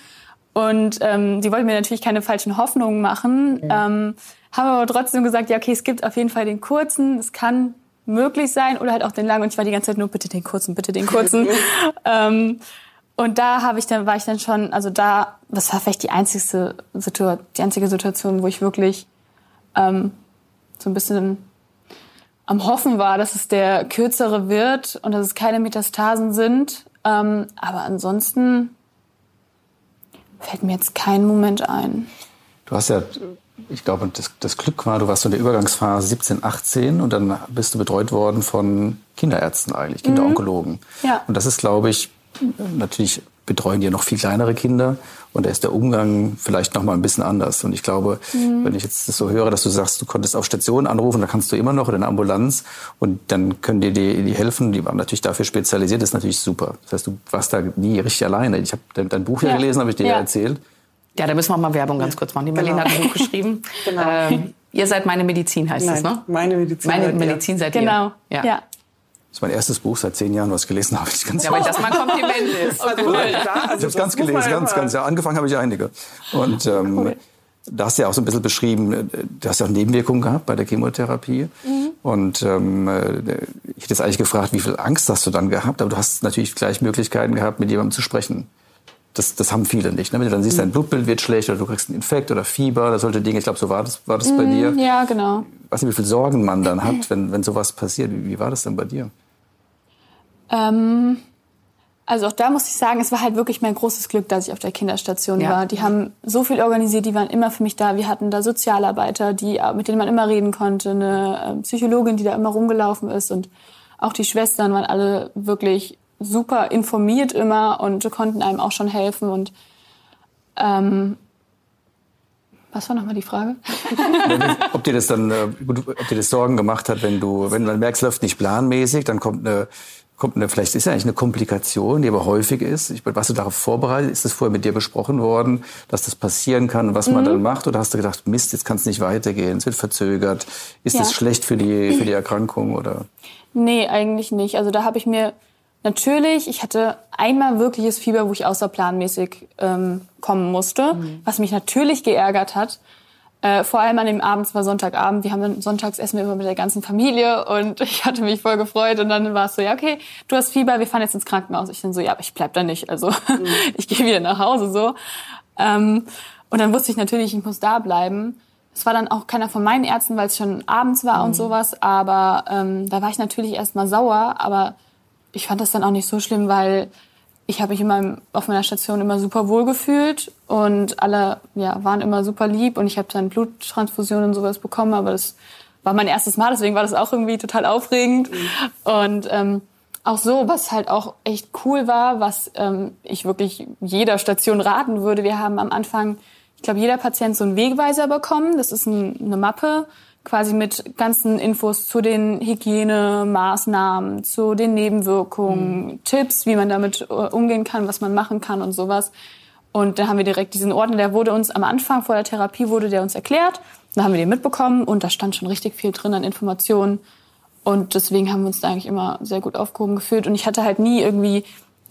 Und ähm, die wollten mir natürlich keine falschen Hoffnungen machen, mhm. ähm, haben aber trotzdem gesagt, ja, okay, es gibt auf jeden Fall den kurzen, es kann möglich sein oder halt auch den langen. Und ich war die ganze Zeit nur bitte den kurzen, bitte den kurzen. ähm, und da habe ich dann war ich dann schon, also da, das war vielleicht die einzigste Situation, die einzige Situation, wo ich wirklich ähm, so ein bisschen am Hoffen war, dass es der kürzere wird und dass es keine Metastasen sind. Ähm, aber ansonsten fällt mir jetzt kein Moment ein. Du hast ja, ich glaube, das, das Glück war, du warst so in der Übergangsphase 17, 18 und dann bist du betreut worden von Kinderärzten eigentlich, Kinderonkologen. Mhm. Ja. Und das ist, glaube ich, natürlich betreuen die noch viel kleinere Kinder und da ist der Umgang vielleicht noch mal ein bisschen anders. Und ich glaube, mhm. wenn ich jetzt das so höre, dass du sagst, du konntest auf Station anrufen, da kannst du immer noch in der Ambulanz und dann können dir die, die helfen, die waren natürlich dafür spezialisiert, das ist natürlich super. Das heißt, du warst da nie richtig alleine. Ich habe dein, dein, Buch ja, ja gelesen, habe ich dir ja. erzählt. Ja, da müssen wir mal Werbung ganz kurz machen. Die Marlene genau. hat ein Buch geschrieben. genau. Ähm, ihr seid meine Medizin, heißt Nein, es, ne? Meine Medizin. Meine Medizin seid ihr. Genau. Ja. ja. Das ist mein erstes Buch seit zehn Jahren, was ich gelesen habe. Ich ganz ja, weil das mal ein Kompliment ist. Also cool. ich habe es ganz gelesen, ganz, ganz. Ja, angefangen habe ich einige. Und ähm, cool. da hast du ja auch so ein bisschen beschrieben, du hast ja auch Nebenwirkungen gehabt bei der Chemotherapie. Mhm. Und ähm, ich hätte jetzt eigentlich gefragt, wie viel Angst hast du dann gehabt? Aber du hast natürlich gleich Möglichkeiten gehabt, mit jemandem zu sprechen. Das, das haben viele nicht. Ne? Wenn du dann siehst, dein mhm. Blutbild wird schlecht oder du kriegst einen Infekt oder Fieber oder solche Dinge. Ich glaube, so war das, war das bei mhm, dir. Ja, genau. Ich weiß nicht, wie viel Sorgen man dann hat, wenn, wenn sowas passiert. Wie, wie war das denn bei dir? Ähm, also auch da muss ich sagen, es war halt wirklich mein großes Glück, dass ich auf der Kinderstation ja. war. Die haben so viel organisiert, die waren immer für mich da. Wir hatten da Sozialarbeiter, die, mit denen man immer reden konnte, eine ähm, Psychologin, die da immer rumgelaufen ist und auch die Schwestern waren alle wirklich super informiert immer und konnten einem auch schon helfen und ähm, was war nochmal die Frage? ob dir das dann, äh, ob dir das Sorgen gemacht hat, wenn du, wenn du merkst, läuft nicht planmäßig, dann kommt eine kommt eine, vielleicht ist ja eigentlich eine Komplikation, die aber häufig ist. Ich, warst du darauf vorbereitet? Ist das vorher mit dir besprochen worden, dass das passieren kann, was mhm. man dann macht? Oder hast du gedacht, Mist, jetzt kann es nicht weitergehen, es wird verzögert? Ist ja. das schlecht für die, für die Erkrankung oder? Nee, eigentlich nicht. Also da habe ich mir natürlich, ich hatte einmal wirkliches Fieber, wo ich außerplanmäßig ähm, kommen musste, mhm. was mich natürlich geärgert hat. Äh, vor allem an dem Abend, es war Sonntagabend, wir haben dann sonntags essen wir immer mit der ganzen Familie und ich hatte mich voll gefreut und dann war es so, ja okay, du hast Fieber, wir fahren jetzt ins Krankenhaus. Ich dann so, ja, aber ich bleib da nicht, also mhm. ich gehe wieder nach Hause so. Ähm, und dann wusste ich natürlich, ich muss da bleiben. Es war dann auch keiner von meinen Ärzten, weil es schon abends war mhm. und sowas, aber ähm, da war ich natürlich erstmal sauer, aber ich fand das dann auch nicht so schlimm, weil ich habe mich immer auf meiner Station immer super wohl gefühlt und alle ja, waren immer super lieb und ich habe dann Bluttransfusionen und sowas bekommen, aber das war mein erstes Mal, deswegen war das auch irgendwie total aufregend. Mhm. Und ähm, auch so, was halt auch echt cool war, was ähm, ich wirklich jeder Station raten würde. Wir haben am Anfang, ich glaube, jeder Patient so einen Wegweiser bekommen. Das ist ein, eine Mappe quasi mit ganzen Infos zu den Hygienemaßnahmen, zu den Nebenwirkungen, mhm. Tipps, wie man damit äh, umgehen kann, was man machen kann und sowas. Und dann haben wir direkt diesen Ordner, der wurde uns am Anfang vor der Therapie wurde der uns erklärt. Dann haben wir den mitbekommen und da stand schon richtig viel drin an Informationen. Und deswegen haben wir uns da eigentlich immer sehr gut aufgehoben gefühlt. Und ich hatte halt nie irgendwie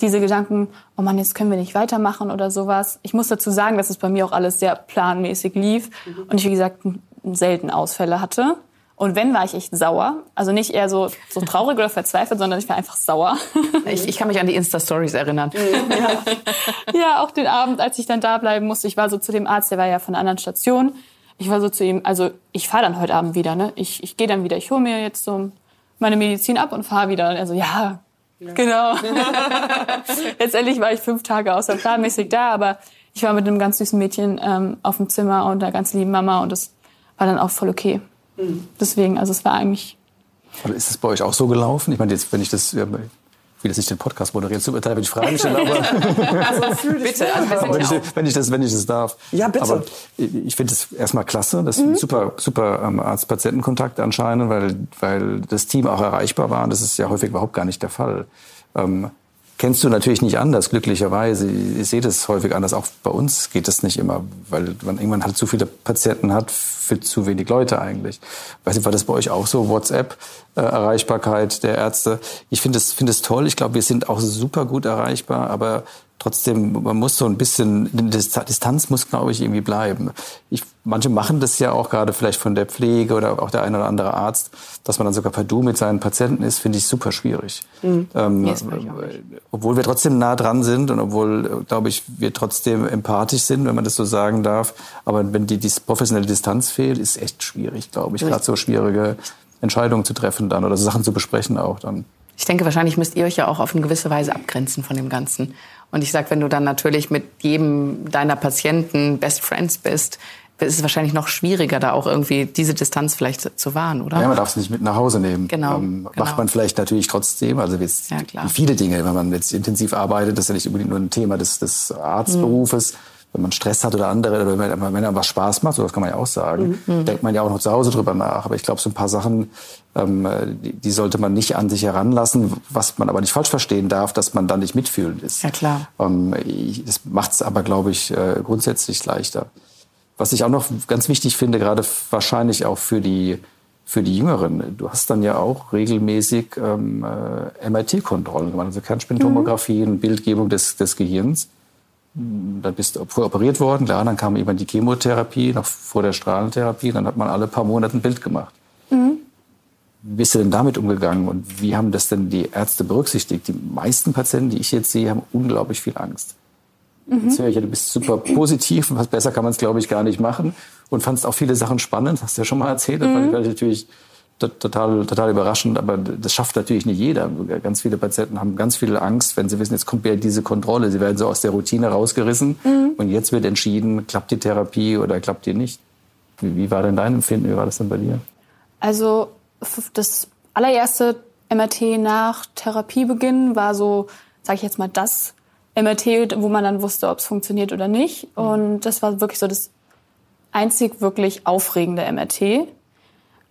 diese Gedanken, oh Mann, jetzt können wir nicht weitermachen oder sowas. Ich muss dazu sagen, dass es bei mir auch alles sehr planmäßig lief. Mhm. Und ich, wie gesagt, selten Ausfälle hatte. Und wenn, war ich echt sauer. Also nicht eher so, so traurig oder verzweifelt, sondern ich war einfach sauer. Ich, ich kann mich an die Insta-Stories erinnern. Ja. ja, auch den Abend, als ich dann da bleiben musste. Ich war so zu dem Arzt, der war ja von einer anderen Station. Ich war so zu ihm, also ich fahre dann heute Abend wieder. Ne? Ich, ich gehe dann wieder, ich hole mir jetzt so meine Medizin ab und fahre wieder. Also ja, ja. genau. Letztendlich war ich fünf Tage außerplanmäßig da, aber ich war mit einem ganz süßen Mädchen ähm, auf dem Zimmer und einer ganz lieben Mama und das war dann auch voll okay. Mhm. Deswegen, also es war eigentlich. Also ist es bei euch auch so gelaufen? Ich meine, jetzt, wenn ich das, will jetzt nicht den Podcast moderieren, zu urteilen, wenn ich Fragen stelle, aber Also Bitte, also wenn, ja ich, wenn, ich das, wenn ich das darf. Ja, bitte. Aber ich finde es erstmal klasse. Das ist ein super, super ähm, Arzt-Patienten-Kontakt anscheinend, weil, weil das Team auch erreichbar war. Und das ist ja häufig überhaupt gar nicht der Fall. Ähm, kennst du natürlich nicht anders, glücklicherweise. Ich sehe das häufig anders. Auch bei uns geht das nicht immer, weil man irgendwann halt zu viele Patienten hat für zu wenig Leute eigentlich. Weiß nicht, war das bei euch auch so? WhatsApp, äh, Erreichbarkeit der Ärzte. Ich finde es finde es toll. Ich glaube, wir sind auch super gut erreichbar, aber trotzdem, man muss so ein bisschen, die Distanz muss, glaube ich, irgendwie bleiben. Ich, manche machen das ja auch gerade vielleicht von der Pflege oder auch der eine oder andere Arzt, dass man dann sogar per Du mit seinen Patienten ist, finde ich super schwierig. Ähm, ich auch nicht. obwohl wir trotzdem nah dran sind und obwohl, glaube ich, wir trotzdem empathisch sind, wenn man das so sagen darf. Aber wenn die, die professionelle Distanz fehlt, ist echt schwierig, glaube ich, gerade so schwierige Entscheidungen zu treffen dann oder so Sachen zu besprechen auch dann. Ich denke, wahrscheinlich müsst ihr euch ja auch auf eine gewisse Weise abgrenzen von dem Ganzen. Und ich sag, wenn du dann natürlich mit jedem deiner Patienten Best Friends bist, ist es wahrscheinlich noch schwieriger, da auch irgendwie diese Distanz vielleicht zu wahren, oder? Ja, man darf es nicht mit nach Hause nehmen. Genau, Ähm, genau. Macht man vielleicht natürlich trotzdem. Also jetzt Ja, wie viele Dinge, wenn man jetzt intensiv arbeitet, das ist ja nicht unbedingt nur ein Thema des, des Arztberufes. Wenn man Stress hat oder andere, oder wenn, wenn einem was Spaß macht, so das kann man ja auch sagen, Mhm. denkt man ja auch noch zu Hause drüber nach. Aber ich glaube, so ein paar Sachen, ähm, die, die sollte man nicht an sich heranlassen, was man aber nicht falsch verstehen darf, dass man dann nicht mitfühlend ist. Ja, klar. Ähm, ich, das macht es aber, glaube ich, äh, grundsätzlich leichter. Was ich auch noch ganz wichtig finde, gerade wahrscheinlich auch für die, für die Jüngeren, du hast dann ja auch regelmäßig ähm, äh, MRT-Kontrollen gemacht, also Kernspintomographie, Mhm. und Bildgebung des, des Gehirns. Dann bist du vorher operiert worden, klar, dann kam eben die Chemotherapie, noch vor der Strahlentherapie, dann hat man alle paar Monate ein Bild gemacht. Wie bist du denn damit umgegangen und wie haben das denn die Ärzte berücksichtigt? Die meisten Patienten, die ich jetzt sehe, haben unglaublich viel Angst. Jetzt höre ich ja, du bist super positiv, was besser kann man es, glaube ich, gar nicht machen. Und fandst auch viele Sachen spannend, hast du ja schon mal erzählt, das fand ich natürlich to- total, total überraschend, aber das schafft natürlich nicht jeder. Ganz viele Patienten haben ganz viel Angst, wenn sie wissen, jetzt kommt wieder diese Kontrolle, sie werden so aus der Routine rausgerissen und jetzt wird entschieden, klappt die Therapie oder klappt die nicht. Wie, wie war denn dein Empfinden, wie war das denn bei dir? Also das allererste MRT nach Therapiebeginn war so, sage ich jetzt mal, das MRT, wo man dann wusste, ob es funktioniert oder nicht. Und das war wirklich so das einzig wirklich aufregende MRT.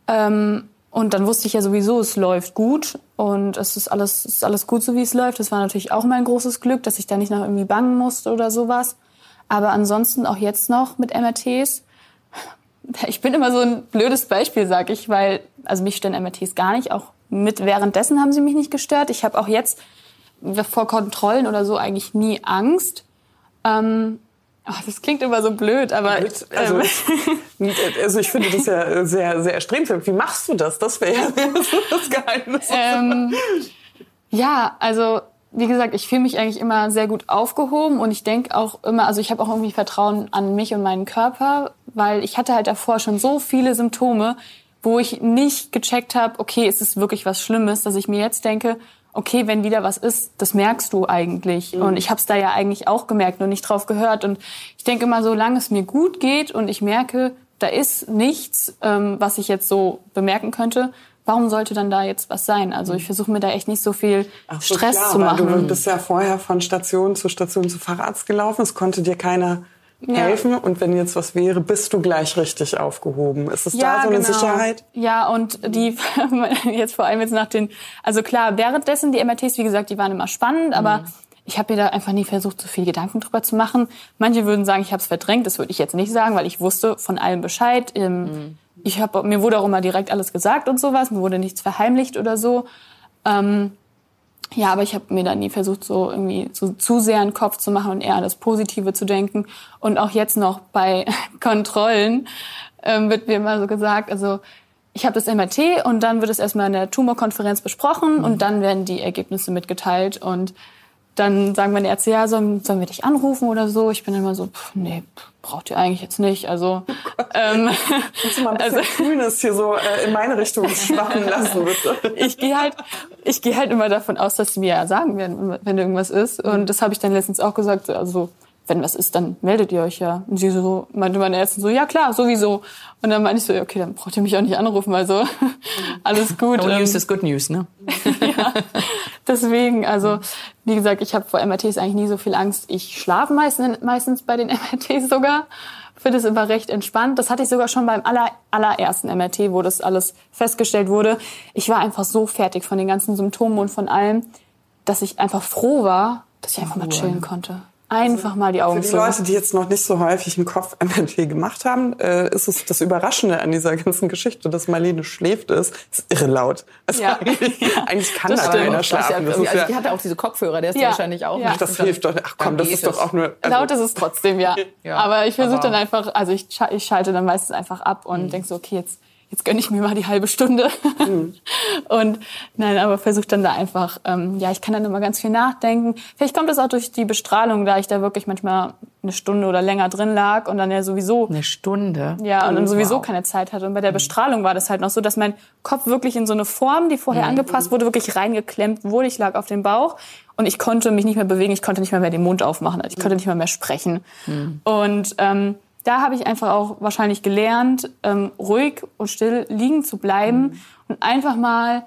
Ähm, und dann wusste ich ja sowieso, es läuft gut und es ist alles, es ist alles gut, so wie es läuft. Das war natürlich auch mein großes Glück, dass ich da nicht noch irgendwie bangen musste oder sowas. Aber ansonsten auch jetzt noch mit MRTs. Ich bin immer so ein blödes Beispiel, sag ich, weil, also mich stören MRTs gar nicht. Auch mit währenddessen haben sie mich nicht gestört. Ich habe auch jetzt vor Kontrollen oder so eigentlich nie Angst. Ähm, ach, das klingt immer so blöd, aber Also, ähm, also ich finde das ja sehr, sehr erstrebenswert. Wie machst du das? Das wäre ja das Geheimnis. ähm, ja, also wie gesagt, ich fühle mich eigentlich immer sehr gut aufgehoben und ich denke auch immer, also ich habe auch irgendwie Vertrauen an mich und meinen Körper, weil ich hatte halt davor schon so viele Symptome, wo ich nicht gecheckt habe, okay, ist es wirklich was Schlimmes, dass ich mir jetzt denke, okay, wenn wieder was ist, das merkst du eigentlich. Und ich habe es da ja eigentlich auch gemerkt, nur nicht drauf gehört. Und ich denke immer, solange es mir gut geht und ich merke, da ist nichts, ähm, was ich jetzt so bemerken könnte, warum sollte dann da jetzt was sein? Also ich versuche mir da echt nicht so viel so, Stress klar, zu machen. Du bist ja vorher von Station zu Station zu Facharzt gelaufen. Es konnte dir keiner helfen. Und wenn jetzt was wäre, bist du gleich richtig aufgehoben. Ist es da so eine Sicherheit? Ja, und die jetzt vor allem jetzt nach den, also klar, währenddessen die MRTs, wie gesagt, die waren immer spannend, aber ich habe mir da einfach nie versucht, so viel Gedanken drüber zu machen. Manche würden sagen, ich habe es verdrängt, das würde ich jetzt nicht sagen, weil ich wusste von allem Bescheid. Ähm, Ich hab, mir wurde auch immer direkt alles gesagt und sowas, mir wurde nichts verheimlicht oder so. Ähm, ja, aber ich habe mir da nie versucht, so irgendwie so zu sehr einen Kopf zu machen und eher an das Positive zu denken. Und auch jetzt noch bei Kontrollen ähm, wird mir immer so gesagt, also ich habe das MRT und dann wird es erstmal in der Tumorkonferenz besprochen und dann werden die Ergebnisse mitgeteilt und dann sagen meine Ärzte, ja, sollen, sollen wir dich anrufen oder so? Ich bin immer so, pff, nee, pff, braucht ihr eigentlich jetzt nicht. Also, ähm, Kannst du mal ein bisschen Grünes hier so äh, in meine Richtung schwappen lassen, bitte? ich gehe halt, ich gehe halt immer davon aus, dass sie mir ja sagen werden, wenn irgendwas ist. Und das habe ich dann letztens auch gesagt. Also wenn was ist, dann meldet ihr euch ja. Und sie so meinte meine Ärztin so, ja klar, sowieso. Und dann meinte ich so, ja, okay, dann braucht ihr mich auch nicht anrufen, also alles gut. No Ähm, news is good news, ne? Deswegen, also wie gesagt, ich habe vor MRTs eigentlich nie so viel Angst. Ich schlafe meistens, meistens bei den MRTs sogar. Finde es immer recht entspannt. Das hatte ich sogar schon beim aller, allerersten MRT, wo das alles festgestellt wurde. Ich war einfach so fertig von den ganzen Symptomen und von allem, dass ich einfach froh war, dass ich einfach mal chillen konnte. Einfach mal die Augen Für die Leute, die jetzt noch nicht so häufig einen Kopf-MRT gemacht haben, äh, ist es das Überraschende an dieser ganzen Geschichte, dass Marlene schläft, ist, ist irre laut. Also Ja. eigentlich, eigentlich kann Das da stimmt. keiner Das ist ja, schlafen. Das, also ist ja, die hatte auch diese Kopfhörer, der ist Ja. wahrscheinlich auch. Ja. nicht. das hilft doch. Ach komm, dann das ist doch auch nur... Also, Laut ist es trotzdem, ja. Ja, aber ich versuche dann einfach, also ich, ich schalte dann meistens einfach ab und Mhm. denk so, okay, jetzt, jetzt gönne ich mir mal die halbe Stunde. Mhm. und nein, aber versuche dann da einfach, ähm, ja, ich kann dann immer ganz viel nachdenken. Vielleicht kommt das auch durch die Bestrahlung, da ich da wirklich manchmal eine Stunde oder länger drin lag und dann ja sowieso Eine Stunde. ja, und dann sowieso Wow. keine Zeit hatte. Und bei der Bestrahlung war das halt noch so, dass mein Kopf wirklich in so eine Form, die vorher angepasst wurde, wirklich reingeklemmt wurde. Ich lag auf dem Bauch und ich konnte mich nicht mehr bewegen. Ich konnte nicht mehr, mehr den Mund aufmachen. Ich konnte nicht mehr mehr sprechen. Und ähm, da habe ich einfach auch wahrscheinlich gelernt, ähm, ruhig und still liegen zu bleiben und einfach mal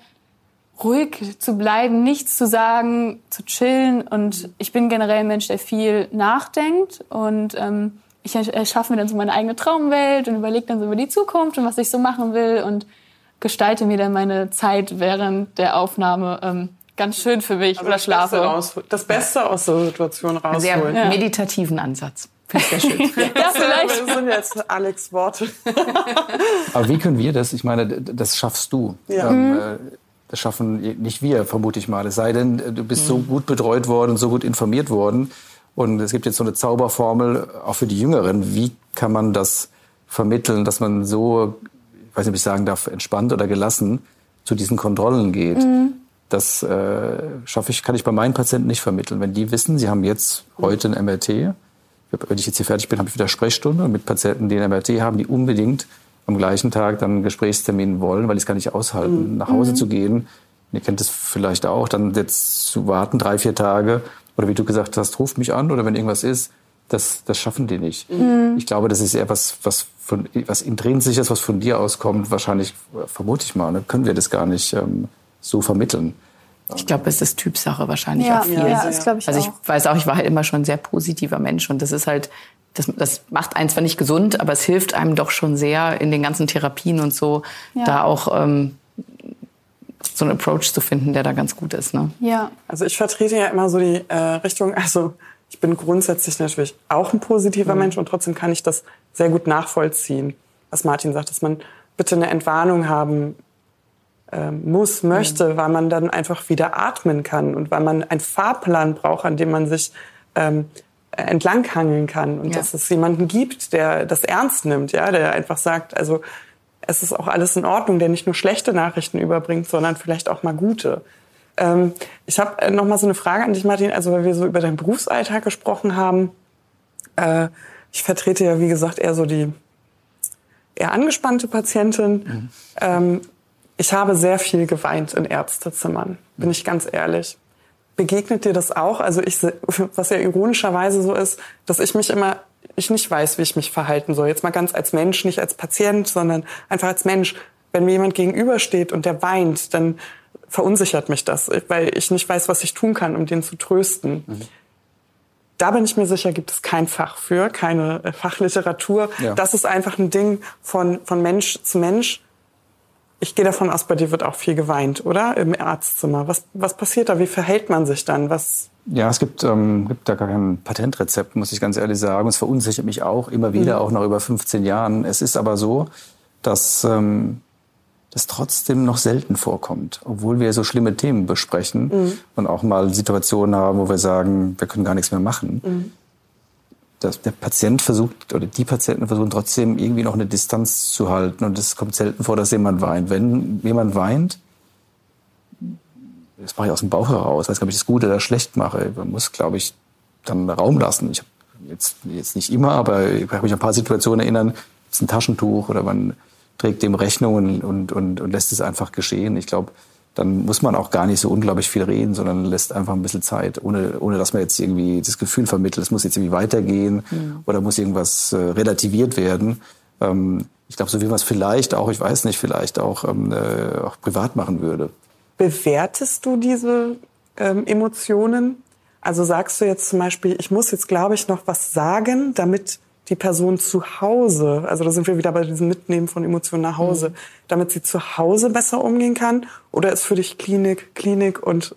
ruhig zu bleiben, nichts zu sagen, zu chillen. Und ich bin generell ein Mensch, der viel nachdenkt und ähm, ich erschaffe mir dann so meine eigene Traumwelt und überlege dann so über die Zukunft und was ich so machen will und gestalte mir dann meine Zeit während der Aufnahme ähm, ganz schön für mich oder das Beste, schlafe. aus, das Beste aus der Situation Sehr rausholen. meditativen Ansatz. Finde ich sehr schön. Ja, vielleicht. Das sind jetzt Alex Worte. Aber wie können wir das? Ich meine, das schaffst du. Ja. Ähm, äh, das schaffen nicht wir, vermute ich mal. Es sei denn, äh, du bist so gut betreut worden, so gut informiert worden. Und es gibt jetzt so eine Zauberformel, auch für die Jüngeren. Wie kann man das vermitteln, dass man so, ich weiß nicht, ob ich sagen darf, entspannt oder gelassen zu diesen Kontrollen geht? Das äh, schaffe ich, kann ich bei meinen Patienten nicht vermitteln. Wenn die wissen, sie haben jetzt heute ein MRT, wenn ich jetzt hier fertig bin, habe ich wieder Sprechstunde mit Patienten, die ein MRT haben, die unbedingt am gleichen Tag dann einen Gesprächstermin wollen, weil die es gar nicht aushalten, nach Hause zu gehen. Ihr kennt es vielleicht auch, dann jetzt zu warten, drei, vier Tage. Oder wie du gesagt hast, ruft mich an oder wenn irgendwas ist, das, das schaffen die nicht. Ich glaube, das ist eher was, was, von, was intrinsisches, was von dir auskommt. Wahrscheinlich, vermute ich mal, ne, können wir das gar nicht ähm, so vermitteln. Ich glaube, es ist Typsache wahrscheinlich Ja, auch viel. ja, das glaube ich also ich auch. weiß auch, ich war halt immer schon ein sehr positiver Mensch und das ist halt, das, das macht einen zwar nicht gesund, aber es hilft einem doch schon sehr in den ganzen Therapien und so, Ja. da auch ähm, so einen Approach zu finden, der da ganz gut ist. Ne? Ja. Also ich vertrete ja immer so die äh, Richtung, also ich bin grundsätzlich natürlich auch ein positiver Mensch und trotzdem kann ich das sehr gut nachvollziehen, was Martin sagt, dass man bitte eine Entwarnung haben muss, möchte, weil man dann einfach wieder atmen kann und weil man einen Fahrplan braucht, an dem man sich ähm, entlanghangeln kann und Ja. dass es jemanden gibt, der das ernst nimmt, ja, der einfach sagt, also es ist auch alles in Ordnung, der nicht nur schlechte Nachrichten überbringt, sondern vielleicht auch mal gute. Ähm, ich habe noch mal so eine Frage an dich, Martin. Also weil wir so über deinen Berufsalltag gesprochen haben, äh, ich vertrete ja wie gesagt eher so die eher angespannte Patientin. Ähm, ich habe sehr viel geweint in Ärztezimmern, bin ich ganz ehrlich. Begegnet dir das auch? Also ich, was ja ironischerweise so ist, dass ich mich immer, ich nicht weiß, wie ich mich verhalten soll. Jetzt mal ganz als Mensch, nicht als Patient, sondern einfach als Mensch. Wenn mir jemand gegenübersteht und der weint, dann verunsichert mich das, weil ich nicht weiß, was ich tun kann, um den zu trösten. Da bin ich mir sicher, gibt es kein Fach für, keine äh, Fachliteratur. Ja. Das ist einfach ein Ding von, von Mensch zu Mensch. Ich gehe davon aus, bei dir wird auch viel geweint, oder? Im Arztzimmer. Was, was passiert da? Wie verhält man sich dann? Was, Ja, es gibt, ähm, gibt da gar kein Patentrezept, muss ich ganz ehrlich sagen. Es verunsichert mich auch immer wieder, auch nach über 15 Jahren. Es ist aber so, dass ähm, das trotzdem noch selten vorkommt, obwohl wir so schlimme Themen besprechen und auch mal Situationen haben, wo wir sagen, wir können gar nichts mehr machen. Das, der Patient versucht oder die Patienten versuchen trotzdem irgendwie noch eine Distanz zu halten und es kommt selten vor, dass jemand weint. Wenn jemand weint, das mache ich aus dem Bauch heraus, weiß gar nicht, ob ich das gut oder schlecht mache. Man muss, glaube ich, dann Raum lassen. Ich habe jetzt, jetzt nicht immer, aber ich kann mich an ein paar Situationen erinnern, es ist ein Taschentuch oder man trägt dem Rechnung und, und, und, und lässt es einfach geschehen. Ich glaube, dann muss man auch gar nicht so unglaublich viel reden, sondern lässt einfach ein bisschen Zeit, ohne, ohne dass man jetzt irgendwie das Gefühl vermittelt, es muss jetzt irgendwie weitergehen oder muss irgendwas äh, relativiert werden. Ähm, ich glaube, so wie man es vielleicht auch, ich weiß nicht, vielleicht auch, ähm, äh, auch privat machen würde. bewertest du diese ähm, Emotionen? Also sagst du jetzt zum Beispiel, ich muss jetzt, glaube ich, noch was sagen, damit die Person zu Hause, also da sind wir wieder bei diesem Mitnehmen von Emotionen nach Hause, mhm. damit sie zu Hause besser umgehen kann? Oder ist für dich Klinik, Klinik und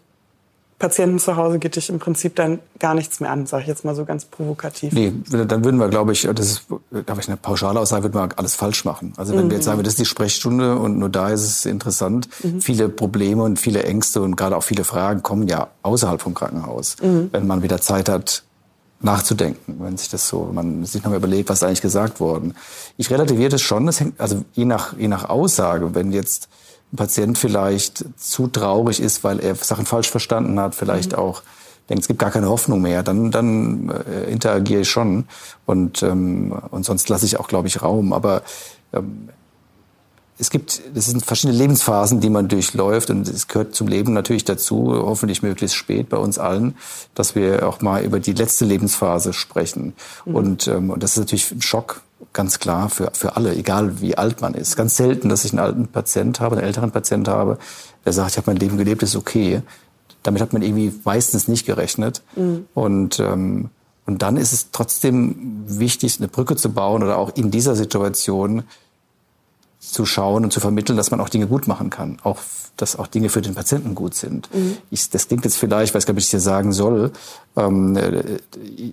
Patienten zu Hause geht dich im Prinzip dann gar nichts mehr an, sage ich jetzt mal so ganz provokativ. Nee, dann würden wir, glaube ich, das ist, glaube ich, eine pauschale Aussage, würden wir alles falsch machen. Also wenn mhm. wir jetzt mhm. sagen, das ist die Sprechstunde und nur da ist es interessant, mhm. viele Probleme und viele Ängste und gerade auch viele Fragen kommen ja außerhalb vom Krankenhaus, mhm. wenn man wieder Zeit hat, nachzudenken, wenn sich das so, man sich nochmal überlegt, was ist eigentlich gesagt worden. Ich relativiere das schon, das hängt, also je nach, je nach Aussage, wenn jetzt ein Patient vielleicht zu traurig ist, weil er Sachen falsch verstanden hat, vielleicht mhm. auch denkt, es gibt gar keine Hoffnung mehr, dann, dann äh, interagiere ich schon und, ähm, und sonst lasse ich auch, glaube ich, Raum. Aber ähm, es gibt, das sind verschiedene Lebensphasen, die man durchläuft und es gehört zum Leben natürlich dazu, hoffentlich möglichst spät bei uns allen, dass wir auch mal über die letzte Lebensphase sprechen. Mhm. Und, ähm, und das ist natürlich ein Schock, ganz klar für, für alle, egal wie alt man ist. Ganz selten, dass ich einen alten Patient habe, einen älteren Patient habe, der sagt, ich habe mein Leben gelebt, ist okay. Damit hat man irgendwie meistens nicht gerechnet. Mhm. Und, ähm, und dann ist es trotzdem wichtig, eine Brücke zu bauen oder auch in dieser Situation zu schauen und zu vermitteln, dass man auch Dinge gut machen kann. Auch, dass auch Dinge für den Patienten gut sind. Mhm. Ich, das klingt jetzt vielleicht, ich weiß gar nicht, ich es hier sagen soll. Ähm, äh,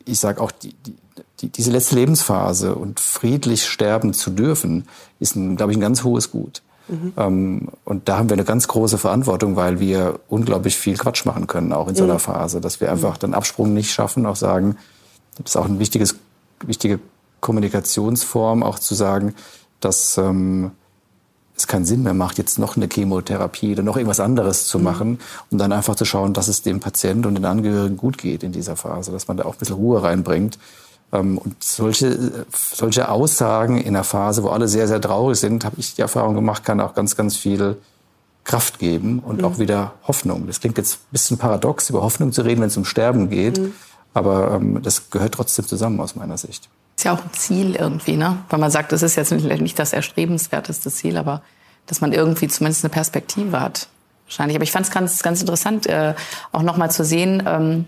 ich sage auch, die, die, die, diese letzte Lebensphase und friedlich sterben zu dürfen, ist, glaube ich, ein ganz hohes Gut. Mhm. Ähm, und da haben wir eine ganz große Verantwortung, weil wir unglaublich viel Quatsch machen können, auch in so einer mhm. Phase, dass wir einfach den Absprung nicht schaffen, auch sagen, das ist auch ein wichtiges, wichtige Kommunikationsform, auch zu sagen, dass ähm, es keinen Sinn mehr macht, jetzt noch eine Chemotherapie oder noch irgendwas anderes zu mhm. machen und dann einfach zu schauen, dass es dem Patienten und den Angehörigen gut geht in dieser Phase, dass man da auch ein bisschen Ruhe reinbringt. Ähm, und solche, solche Aussagen in einer Phase, wo alle sehr, sehr traurig sind, habe ich die Erfahrung gemacht, kann auch ganz, ganz viel Kraft geben und mhm. auch wieder Hoffnung. Das klingt jetzt ein bisschen paradox, über Hoffnung zu reden, wenn es um Sterben geht, mhm. aber ähm, das gehört trotzdem zusammen aus meiner Sicht. Ist ja auch ein Ziel irgendwie, ne? Weil man sagt, das ist jetzt nicht das erstrebenswerteste Ziel, aber dass man irgendwie zumindest eine Perspektive hat. Wahrscheinlich. Aber ich fand es ganz, ganz interessant, äh, auch nochmal zu sehen, ähm,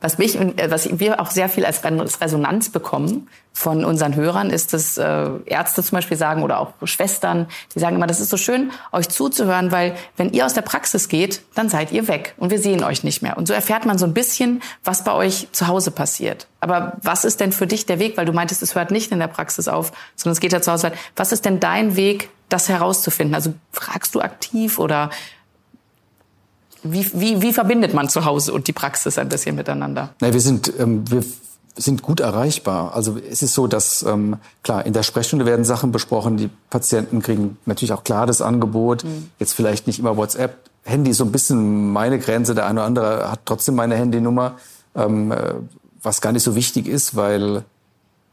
was mich äh, was wir auch sehr viel als Resonanz bekommen von unseren Hörern, ist, dass äh, Ärzte zum Beispiel sagen oder auch Schwestern, die sagen immer, das ist so schön, euch zuzuhören, weil wenn ihr aus der Praxis geht, dann seid ihr weg und wir sehen euch nicht mehr. Und so erfährt man so ein bisschen, was bei euch zu Hause passiert. Aber was ist denn für dich der Weg? Weil du meintest, es hört nicht in der Praxis auf, sondern es geht ja zu Hause. Was ist denn dein Weg, das herauszufinden? Also fragst du aktiv oder wie, wie, wie verbindet man zu Hause und die Praxis ein bisschen miteinander? Na, wir sind, ähm, wir sind gut erreichbar. Also es ist so, dass ähm, klar in der Sprechstunde werden Sachen besprochen. Die Patienten kriegen natürlich auch klar das Angebot. Mhm. Jetzt vielleicht nicht immer WhatsApp. Handy ist so ein bisschen meine Grenze. Der eine oder andere hat trotzdem meine Handynummer, ähm, äh, was gar nicht so wichtig ist, weil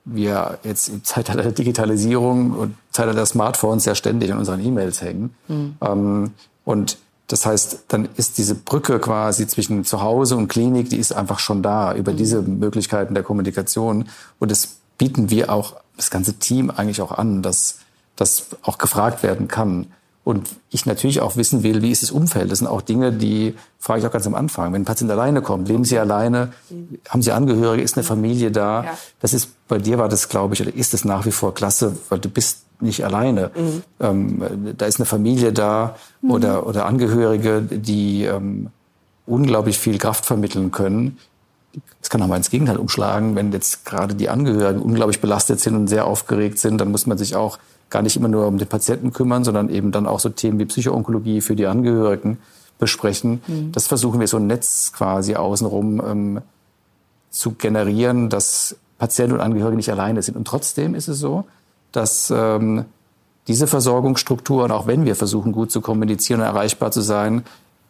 wir jetzt im Zeitalter der Digitalisierung und Zeitalter der Smartphones ja ständig an unseren E-Mails hängen. Mhm. Ähm, und das heißt, dann ist diese Brücke quasi zwischen Zuhause und Klinik, die ist einfach schon da über mhm. diese Möglichkeiten der Kommunikation. Und das bieten wir auch, das ganze Team eigentlich auch an, dass das auch gefragt werden kann. Und ich natürlich auch wissen will, wie ist das Umfeld? Das sind auch Dinge, die frage ich auch ganz am Anfang. Wenn ein Patient alleine kommt, leben Sie alleine? Haben Sie Angehörige? Ist eine Familie da? Ja. Das ist, bei dir war das, glaube ich, oder ist es nach wie vor klasse, weil du bist nicht alleine. Mhm. Ähm, da ist eine Familie da mhm. oder, oder Angehörige, die ähm, unglaublich viel Kraft vermitteln können. Es kann auch mal ins Gegenteil umschlagen, wenn jetzt gerade die Angehörigen unglaublich belastet sind und sehr aufgeregt sind, dann muss man sich auch gar nicht immer nur um den Patienten kümmern, sondern eben dann auch so Themen wie Psychoonkologie für die Angehörigen besprechen. Mhm. Das versuchen wir so ein Netz quasi außenrum ähm, zu generieren, dass Patienten und Angehörige nicht alleine sind. Und trotzdem ist es so, dass ähm, diese Versorgungsstrukturen, auch wenn wir versuchen, gut zu kommunizieren und erreichbar zu sein,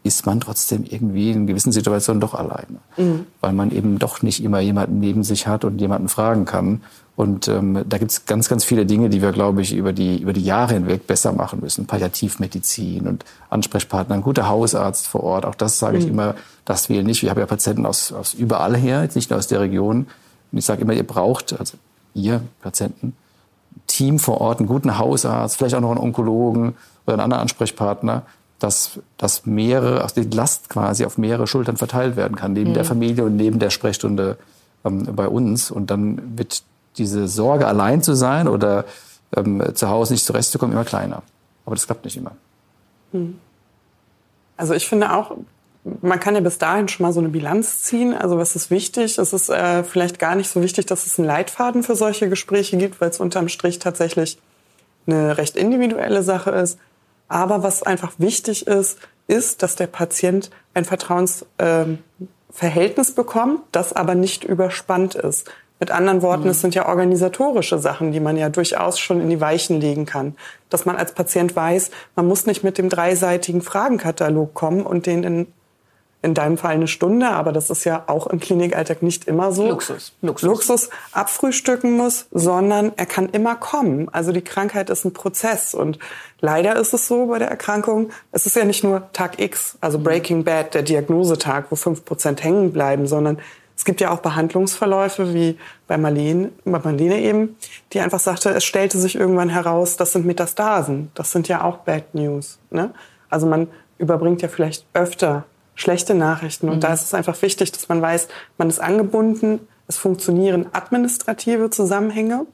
ist man trotzdem irgendwie in gewissen Situationen doch alleine. Mhm. Weil man eben doch nicht immer jemanden neben sich hat und jemanden fragen kann. Und ähm, da gibt es ganz, ganz viele Dinge, die wir, glaube ich, über die, über die Jahre hinweg besser machen müssen. Palliativmedizin und Ansprechpartner, ein guter Hausarzt vor Ort. Auch das sage ich mhm. immer, das wählen nicht. Wir haben ja Patienten aus, aus überall her, jetzt nicht nur aus der Region. Und ich sage immer, ihr braucht, also ihr Patienten, Team vor Ort, einen guten Hausarzt, vielleicht auch noch einen Onkologen oder einen anderen Ansprechpartner, dass, dass mehrere, also die Last quasi auf mehrere Schultern verteilt werden kann, neben mhm. der Familie und neben der Sprechstunde ähm, bei uns. Und dann wird diese Sorge, allein zu sein oder ähm, zu Hause nicht zurechtzukommen, immer kleiner. Aber das klappt nicht immer. Mhm. Also ich finde auch, man kann ja bis dahin schon mal so eine Bilanz ziehen. Also was ist wichtig? Es ist äh, vielleicht gar nicht so wichtig, dass es einen Leitfaden für solche Gespräche gibt, weil es unterm Strich tatsächlich eine recht individuelle Sache ist. Aber was einfach wichtig ist, ist, dass der Patient ein Vertrauensverhältnis ähm, bekommt, das aber nicht überspannt ist. Mit anderen Worten, mhm. es sind ja organisatorische Sachen, die man ja durchaus schon in die Weichen legen kann. Dass man als Patient weiß, man muss nicht mit dem dreiseitigen Fragenkatalog kommen und den in in deinem Fall eine Stunde, aber das ist ja auch im Klinikalltag nicht immer so. Luxus. Luxus. Luxus abfrühstücken muss, sondern er kann immer kommen. Also die Krankheit ist ein Prozess und leider ist es so bei der Erkrankung, es ist ja nicht nur Tag X, also mhm. Breaking Bad, der Diagnosetag, wo fünf Prozent hängen bleiben, sondern es gibt ja auch Behandlungsverläufe wie bei Marlene, bei Marlene eben, die einfach sagte, es stellte sich irgendwann heraus, das sind Metastasen. Das sind ja auch Bad News. Ne? Also man überbringt ja vielleicht öfter schlechte Nachrichten. Und mhm. da ist es einfach wichtig, dass man weiß, man ist angebunden, es funktionieren administrative Zusammenhänge.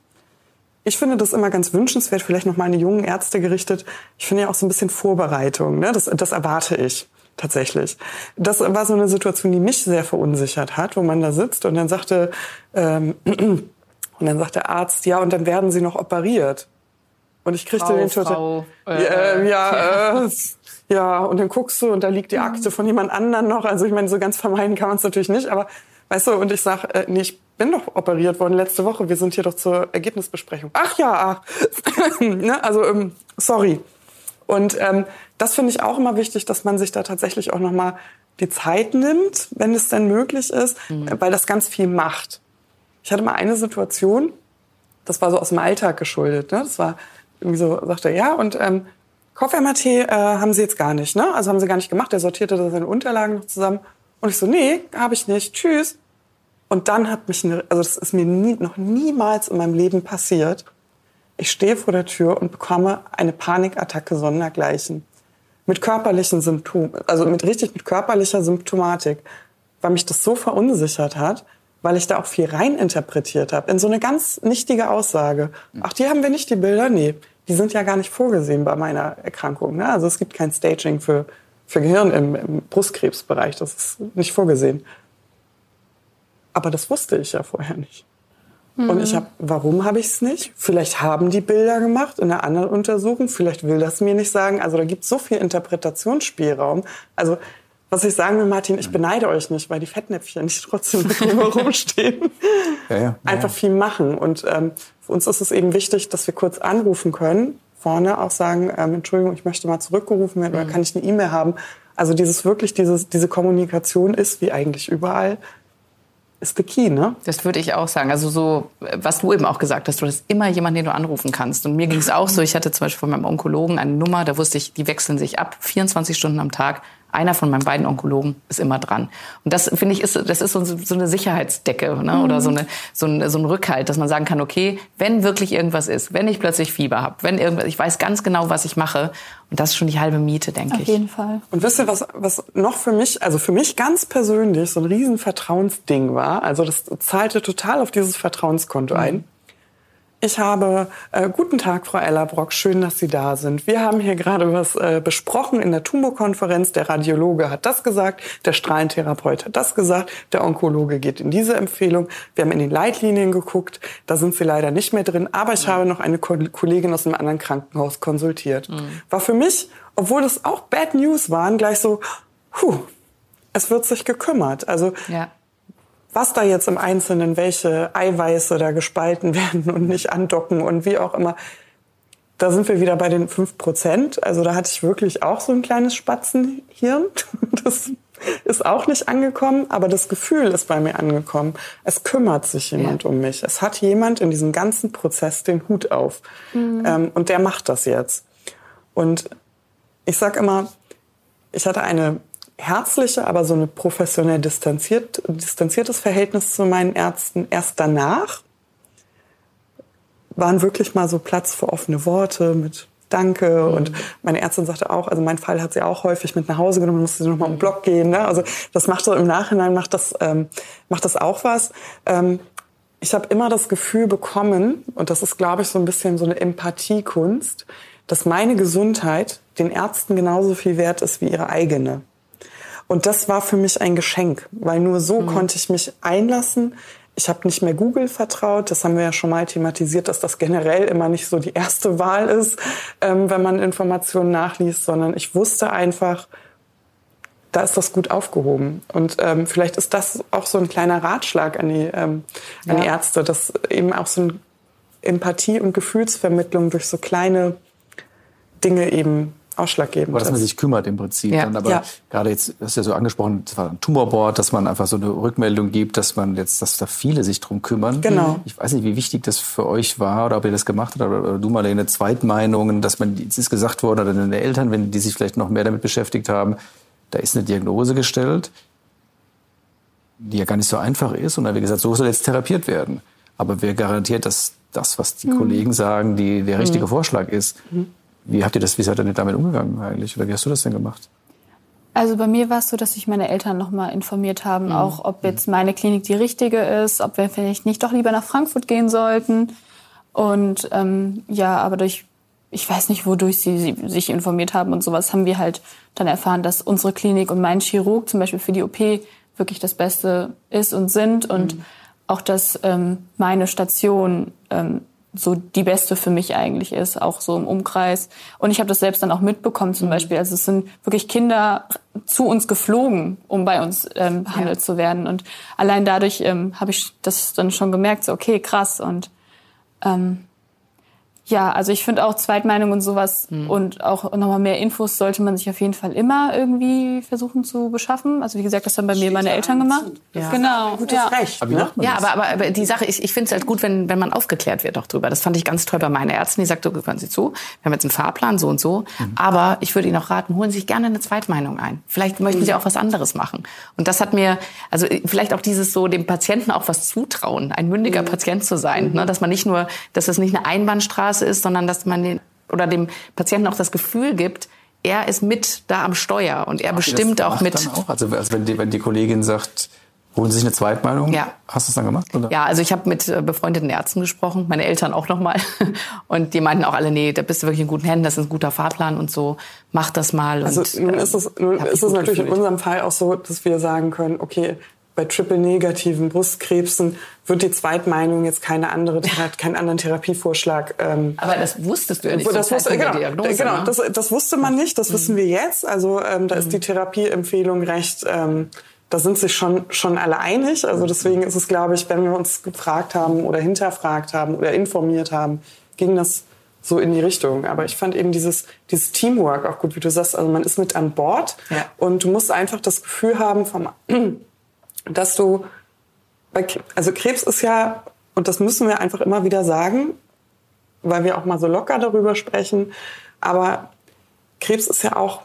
Ich finde das immer ganz wünschenswert, vielleicht noch mal an die jungen Ärzte gerichtet. Ich finde ja auch so ein bisschen Vorbereitung. Ne? Das, das erwarte ich tatsächlich. Das war so eine Situation, die mich sehr verunsichert hat, wo man da sitzt und dann sagte ähm, und dann sagt der Arzt, ja, und dann werden Sie noch operiert. Und ich kriegte Frau, den total, äh, äh, ja, äh, ja, und dann guckst du und da liegt die Akte von jemand anderen noch. Also ich meine, so ganz vermeiden kann man es natürlich nicht, aber weißt du, und ich sag, äh, nee, ich bin doch operiert worden letzte Woche. Wir sind hier doch zur Ergebnisbesprechung. Ach ja, ach. ne? also ähm, sorry. Und ähm, das finde ich auch immer wichtig, dass man sich da tatsächlich auch nochmal die Zeit nimmt, wenn es denn möglich ist, mhm. weil das ganz viel macht. Ich hatte mal eine Situation, das war so aus dem Alltag geschuldet. Ne? Das war irgendwie so, sagte er, ja, und ähm, Kopf-MRT äh, haben Sie jetzt gar nicht, ne? Also haben Sie gar nicht gemacht. Er sortierte da seine Unterlagen noch zusammen. Und ich so, nee, habe ich nicht. Tschüss. Und dann hat mich, eine, also das ist mir nie, noch niemals in meinem Leben passiert. Ich stehe vor der Tür und bekomme eine Panikattacke sondergleichen. Mit körperlichen Symptomen, also mit richtig mit körperlicher Symptomatik, weil mich das so verunsichert hat, weil ich da auch viel reininterpretiert habe in so eine ganz nichtige Aussage. Ach, die haben wir nicht, die Bilder? Nee die sind ja gar nicht vorgesehen bei meiner Erkrankung. Ne? Also es gibt kein Staging für, für Gehirn im, im Brustkrebsbereich. Das ist nicht vorgesehen. Aber das wusste ich ja vorher nicht. Mhm. Und ich habe, warum habe ich es nicht? Vielleicht haben die Bilder gemacht in einer anderen Untersuchung. Vielleicht will das mir nicht sagen. Also da gibt es so viel Interpretationsspielraum. Also was ich sagen will, Martin, ich beneide euch nicht, weil die Fettnäpfchen nicht trotzdem rumstehen. Ja, ja, ja, Einfach viel machen. Und ähm, für uns ist es eben wichtig, dass wir kurz anrufen können, vorne auch sagen, ähm, Entschuldigung, ich möchte mal zurückgerufen werden oder mhm. kann ich eine E-Mail haben. Also dieses wirklich, dieses, diese Kommunikation ist wie eigentlich überall ist the key, ne? Das würde ich auch sagen. Also so, was du eben auch gesagt hast, du hast immer jemanden, den du anrufen kannst. Und mir ging es auch so. Ich hatte zum Beispiel von meinem Onkologen eine Nummer, da wusste ich, die wechseln sich ab, 24 Stunden am Tag einer von meinen beiden Onkologen ist immer dran. Und das finde ich ist das ist so, so eine Sicherheitsdecke ne? Mhm. oder so eine so ein, so ein Rückhalt, dass man sagen kann, okay, wenn wirklich irgendwas ist, wenn ich plötzlich Fieber habe, wenn irgendwas, ich weiß ganz genau, was ich mache und das ist schon die halbe Miete, denke ich. Auf jeden Fall. Und wisst ihr was was noch für mich, also für mich ganz persönlich so ein riesen Vertrauensding war, also das zahlte total auf dieses Vertrauenskonto mhm. ein. Ich habe, äh, guten Tag, Frau Ellerbrock, schön, dass Sie da sind. Wir haben hier gerade was äh, besprochen in der Tumorkonferenz. Der Radiologe hat das gesagt, der Strahlentherapeut hat das gesagt, der Onkologe geht in diese Empfehlung. Wir haben in den Leitlinien geguckt, da sind Sie leider nicht mehr drin, aber ich mhm. habe noch eine Ko Kollegin aus einem anderen Krankenhaus konsultiert. Mhm. War für mich, obwohl das auch Bad News waren, gleich so, puh, es wird sich gekümmert. Also ja was da jetzt im Einzelnen, welche Eiweiße da gespalten werden und nicht andocken und wie auch immer, da sind wir wieder bei den fünf Prozent. Also da hatte ich wirklich auch so ein kleines Spatzenhirn. Das ist auch nicht angekommen, aber das Gefühl ist bei mir angekommen. Es kümmert sich jemand ja. um mich. Es hat jemand in diesem ganzen Prozess den Hut auf. Mhm. Ähm, und der macht das jetzt. Und ich sag immer, ich hatte eine herzliche, aber so eine professionell distanziert, distanziertes Verhältnis zu meinen Ärzten. Erst danach waren wirklich mal so Platz für offene Worte mit danke. Mhm. Und meine Ärztin sagte auch, also mein Fall hat sie auch häufig mit nach Hause genommen, musste sie nochmal im Block gehen. Ne? Also das macht so im Nachhinein, macht das, ähm, macht das auch was. Ähm, ich habe immer das Gefühl bekommen, und das ist, glaube ich, so ein bisschen so eine Empathiekunst, dass meine Gesundheit den Ärzten genauso viel wert ist wie ihre eigene. Und das war für mich ein Geschenk, weil nur so mhm. konnte ich mich einlassen. Ich habe nicht mehr Google vertraut. Das haben wir ja schon mal thematisiert, dass das generell immer nicht so die erste Wahl ist, ähm, wenn man Informationen nachliest, sondern ich wusste einfach, da ist das gut aufgehoben. Und ähm, vielleicht ist das auch so ein kleiner Ratschlag an die, ähm, an ja. die Ärzte, dass eben auch so eine Empathie und Gefühlsvermittlung durch so kleine Dinge eben ausschlaggebend Aber dass man sich kümmert im Prinzip. Ja. Dann aber ja. gerade jetzt, das ist ja so angesprochen, das war ein Tumorboard, dass man einfach so eine Rückmeldung gibt, dass man jetzt, dass da viele sich drum kümmern. Genau. Ich weiß nicht, wie wichtig das für euch war oder ob ihr das gemacht habt oder, oder du mal eine Zweitmeinung, dass man, es ist gesagt worden oder deine Eltern, wenn die sich vielleicht noch mehr damit beschäftigt haben, da ist eine Diagnose gestellt, die ja gar nicht so einfach ist. Und dann wird gesagt, so soll jetzt therapiert werden. Aber wer garantiert, dass das, was die mhm. Kollegen sagen, die, der richtige mhm. Vorschlag ist? Mhm. Wie habt ihr das, wie seid ihr denn damit umgegangen eigentlich? Oder wie hast du das denn gemacht? Also bei mir war es so, dass sich meine Eltern nochmal informiert haben, mhm. auch ob jetzt meine Klinik die richtige ist, ob wir vielleicht nicht doch lieber nach Frankfurt gehen sollten. Und ähm, ja, aber durch ich weiß nicht, wodurch sie, sie sich informiert haben und sowas, haben wir halt dann erfahren, dass unsere Klinik und mein Chirurg zum Beispiel für die OP wirklich das Beste ist und sind und mhm. auch, dass ähm, meine Station ähm, so die beste für mich eigentlich ist, auch so im Umkreis. Und ich habe das selbst dann auch mitbekommen zum mhm. Beispiel. Also es sind wirklich Kinder zu uns geflogen, um bei uns ähm, behandelt ja. zu werden. Und allein dadurch ähm, habe ich das dann schon gemerkt, so okay, krass. Und ähm, ja, also ich finde auch Zweitmeinung und sowas mhm. und auch nochmal mehr Infos sollte man sich auf jeden Fall immer irgendwie versuchen zu beschaffen. Also wie gesagt, das haben bei mir meine Eltern gemacht. Ja. Genau. Gutes ja. Recht. Aber ne? Ja, aber, aber, aber die Sache, ich, ich finde es halt gut, wenn, wenn man aufgeklärt wird auch drüber. Das fand ich ganz toll bei meiner Ärztin. Die sagte, hören Sie zu, wir haben jetzt einen Fahrplan, so und so. Mhm. Aber ich würde Ihnen auch raten, holen Sie sich gerne eine Zweitmeinung ein. Vielleicht möchten Sie auch was anderes machen. Und das hat mir, also vielleicht auch dieses so, dem Patienten auch was zutrauen, ein mündiger mhm. Patient zu sein. Ne? Dass man nicht nur, dass es nicht eine Einbahnstraße Straße ist, sondern dass man den oder dem Patienten auch das Gefühl gibt, er ist mit da am Steuer und er Ach, bestimmt auch mit. Auch? Also, also wenn, die, wenn die Kollegin sagt, holen Sie sich eine Zweitmeinung? Ja. Hast du es dann gemacht? Oder? Ja, also ich habe mit äh, befreundeten Ärzten gesprochen, meine Eltern auch nochmal. Und die meinten auch alle, nee, da bist du wirklich in guten Händen, das ist ein guter Fahrplan und so, mach das mal. Also und, nun ist es, nun ist es natürlich gefühlt. in unserem Fall auch so, dass wir sagen können, okay, bei triple-negativen Brustkrebsen wird die Zweitmeinung jetzt keine andere, keinen anderen Therapievorschlag. Ähm, Aber das wusstest du ja nicht. Das, wusste, genau, Diagnose, genau ne? das, das, wusste man nicht, das mhm. wissen wir jetzt. Also ähm, da ist mhm. die Therapieempfehlung recht. Ähm, da sind sich schon, schon alle einig. Also deswegen ist es, glaube ich, wenn wir uns gefragt haben oder hinterfragt haben oder informiert haben, ging das so in die Richtung. Aber ich fand eben dieses, dieses Teamwork auch gut, wie du sagst. Also man ist mit an Bord ja. und du musst einfach das Gefühl haben vom dass du, also Krebs ist ja, und das müssen wir einfach immer wieder sagen, weil wir auch mal so locker darüber sprechen, aber Krebs ist ja auch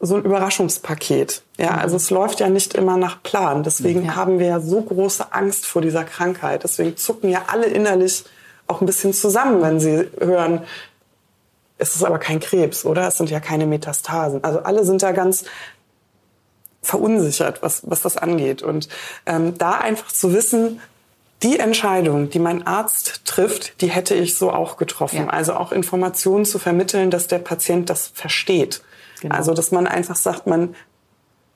so ein Überraschungspaket. Ja, mhm. also es läuft ja nicht immer nach Plan. Deswegen ja. haben wir ja so große Angst vor dieser Krankheit. Deswegen zucken ja alle innerlich auch ein bisschen zusammen, wenn sie hören, es ist aber kein Krebs, oder? Es sind ja keine Metastasen. Also alle sind da ganz verunsichert, was, was das angeht. Und ähm, da einfach zu wissen, die Entscheidung, die mein Arzt trifft, die hätte ich so auch getroffen. Ja. Also auch Informationen zu vermitteln, dass der Patient das versteht. Genau. Also dass man einfach sagt, man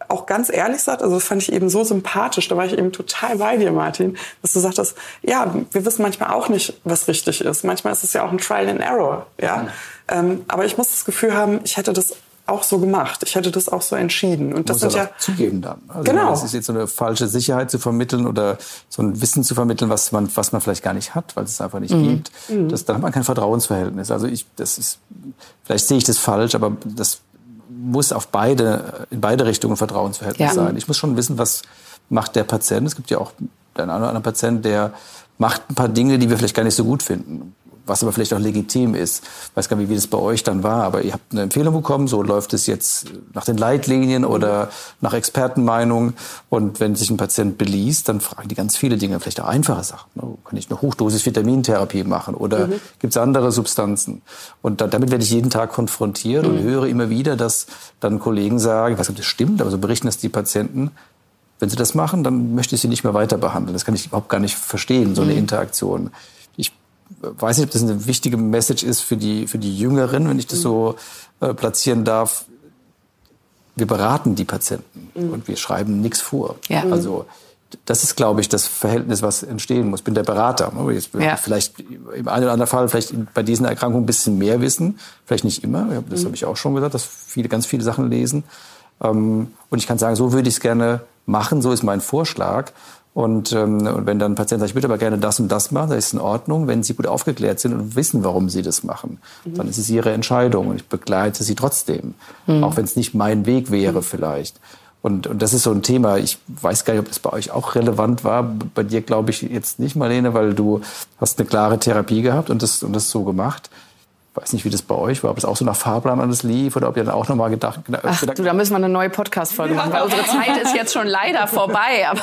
auch ganz ehrlich sagt, also das fand ich eben so sympathisch, da war ich eben total bei dir, Martin, dass du sagtest, ja, wir wissen manchmal auch nicht, was richtig ist. Manchmal ist es ja auch ein Trial and Error, ja. Mhm. Ähm, aber ich muss das Gefühl haben, ich hätte das auch so gemacht. Ich hätte das auch so entschieden. Und das sind ja zugeben dann. Also genau. Das ist jetzt so eine falsche Sicherheit zu vermitteln oder so ein Wissen zu vermitteln, was man was man vielleicht gar nicht hat, weil es es einfach nicht mhm. gibt. Mhm. Das, dann hat man kein Vertrauensverhältnis. Also ich das ist vielleicht sehe ich das falsch, aber das muss auf beide in beide Richtungen Vertrauensverhältnis ja. sein. Ich muss schon wissen, was macht der Patient. Es gibt ja auch den einen oder anderen Patient, der macht ein paar Dinge, die wir vielleicht gar nicht so gut finden was aber vielleicht auch legitim ist. Ich weiß gar nicht, wie das bei euch dann war, aber ihr habt eine Empfehlung bekommen, so läuft es jetzt nach den Leitlinien oder nach Expertenmeinung. Und wenn sich ein Patient beliest, dann fragen die ganz viele Dinge, vielleicht auch einfache Sachen. Ne? Kann ich eine Hochdosis Vitamintherapie machen oder mhm. gibt es andere Substanzen? Und da, damit werde ich jeden Tag konfrontiert mhm. und höre immer wieder, dass dann Kollegen sagen, ich weiß nicht, ob das stimmt, aber so berichten das die Patienten, wenn sie das machen, dann möchte ich sie nicht mehr weiter behandeln. Das kann ich überhaupt gar nicht verstehen, so eine mhm. Interaktion weiß nicht, ob das eine wichtige Message ist für die, für die Jüngeren, wenn ich das so äh, platzieren darf. Wir beraten die Patienten mhm. und wir schreiben nichts vor. Ja. Also das ist, glaube ich, das Verhältnis, was entstehen muss. Ich bin der Berater. Ich ja. Vielleicht im einen oder anderen Fall vielleicht bei diesen Erkrankungen ein bisschen mehr wissen. Vielleicht nicht immer. Das mhm. habe ich auch schon gesagt, dass viele, ganz viele Sachen lesen. Ähm, und ich kann sagen, so würde ich es gerne machen. So ist mein Vorschlag. Und, ähm, und wenn dann ein Patient sagt, ich würde aber gerne das und das machen, dann ist es in Ordnung, wenn Sie gut aufgeklärt sind und wissen, warum Sie das machen. Mhm. Dann ist es Ihre Entscheidung und ich begleite Sie trotzdem, mhm. auch wenn es nicht mein Weg wäre mhm. vielleicht. Und, und das ist so ein Thema, ich weiß gar nicht, ob das bei euch auch relevant war. Bei dir glaube ich jetzt nicht, Marlene, weil du hast eine klare Therapie gehabt und das, und das so gemacht weiß nicht, wie das bei euch war, ob es auch so nach Fahrplan alles lief oder ob ihr dann auch nochmal gedacht Ach, du, da müssen wir eine neue Podcast-Folge machen, weil unsere Zeit ist jetzt schon leider vorbei. Aber,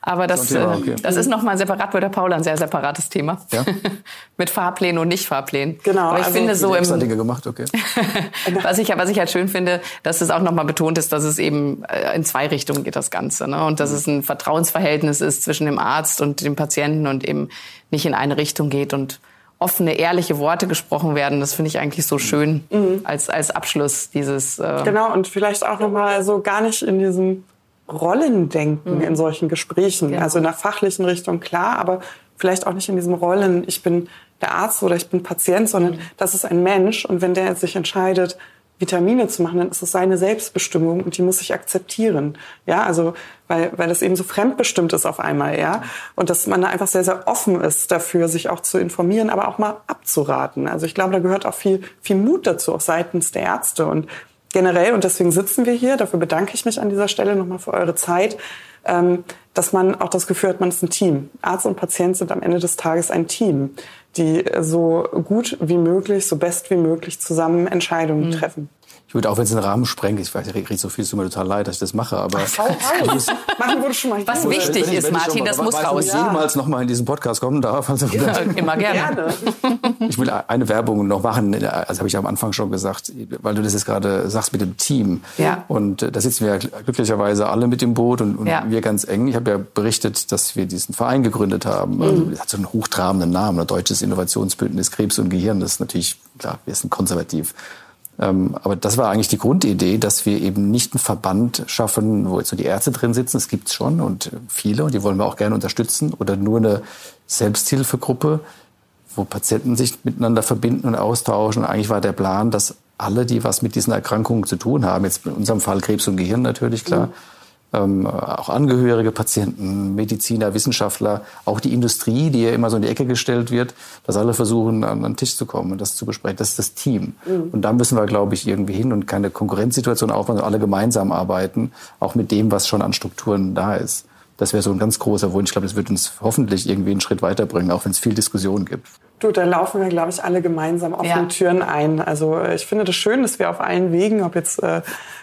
aber das, Thema, äh, okay. das ist nochmal separat bei der Paula ein sehr separates Thema. Ja? Mit Fahrplänen und Nicht-Fahrplänen. Genau. Aber ich also finde so im, Dinge gemacht, okay. was ich, was ich halt schön finde, dass es auch nochmal betont ist, dass es eben äh, in zwei Richtungen geht, das Ganze. Ne? Und dass es ein Vertrauensverhältnis ist zwischen dem Arzt und dem Patienten und eben nicht in eine Richtung geht und offene, ehrliche Worte gesprochen werden. Das finde ich eigentlich so schön mhm. als, als Abschluss dieses. Äh genau, und vielleicht auch nochmal so gar nicht in diesem Rollendenken mhm. in solchen Gesprächen. Genau. Also in der fachlichen Richtung klar, aber vielleicht auch nicht in diesem Rollen, ich bin der Arzt oder ich bin Patient, sondern mhm. das ist ein Mensch und wenn der sich entscheidet, Vitamine zu machen, dann ist es seine Selbstbestimmung und die muss ich akzeptieren. Ja, also weil, weil das eben so fremdbestimmt ist auf einmal, ja. Und dass man da einfach sehr, sehr offen ist dafür, sich auch zu informieren, aber auch mal abzuraten. Also ich glaube, da gehört auch viel, viel Mut dazu, auch seitens der Ärzte. Und generell, und deswegen sitzen wir hier, dafür bedanke ich mich an dieser Stelle nochmal für eure Zeit, ähm, dass man auch das Gefühl hat, man ist ein Team. Arzt und Patient sind am Ende des Tages ein Team, die so gut wie möglich, so best wie möglich zusammen Entscheidungen mhm. treffen. Ich würde auch, wenn es den Rahmen sprengt, ich weiß, ich rede so viel, es tut mir total leid, dass ich das mache, aber... Raus. Machen würde schon mal Was wichtig wenn ist, Martin, das muss raus. Wenn ich jemals noch mal in diesen Podcast kommen darf. Also ja, immer gerne. Ich will eine Werbung noch machen, also habe ich am Anfang schon gesagt, weil du das jetzt gerade sagst mit dem Team. Ja. Und äh, da sitzen wir glücklicherweise alle mit im Boot und, und ja. wir ganz eng. Ich habe ja berichtet, dass wir diesen Verein gegründet haben. Mhm. Also, das hat so einen hochtrabenden Namen, ein Deutsches Innovationsbündnis Krebs und Gehirn. Das ist natürlich, klar, wir sind konservativ. Ähm, aber das war eigentlich die Grundidee, dass wir eben nicht einen Verband schaffen, wo jetzt nur die Ärzte drin sitzen, das gibt's schon und viele und die wollen wir auch gerne unterstützen, oder nur eine Selbsthilfegruppe, wo Patienten sich miteinander verbinden und austauschen. Eigentlich war der Plan, dass alle, die was mit diesen Erkrankungen zu tun haben, jetzt in unserem Fall Krebs und Gehirn natürlich klar, mhm ähm, auch Angehörige, Patienten, Mediziner, Wissenschaftler, auch die Industrie, die ja immer so in die Ecke gestellt wird, dass alle versuchen, an, den Tisch zu kommen und das zu besprechen. Das ist das Team. Mhm. Und da müssen wir, glaube ich, irgendwie hin und keine Konkurrenzsituation aufbauen, sondern alle gemeinsam arbeiten, auch mit dem, was schon an Strukturen da ist. Das wäre so ein ganz großer Wunsch. Ich glaube, das wird uns hoffentlich irgendwie einen Schritt weiterbringen, auch wenn es viel Diskussion gibt. Du, da laufen wir, glaube ich, alle gemeinsam offene ja. Türen ein. Also äh, ich finde das schön, dass wir auf allen Wegen, ob jetzt äh,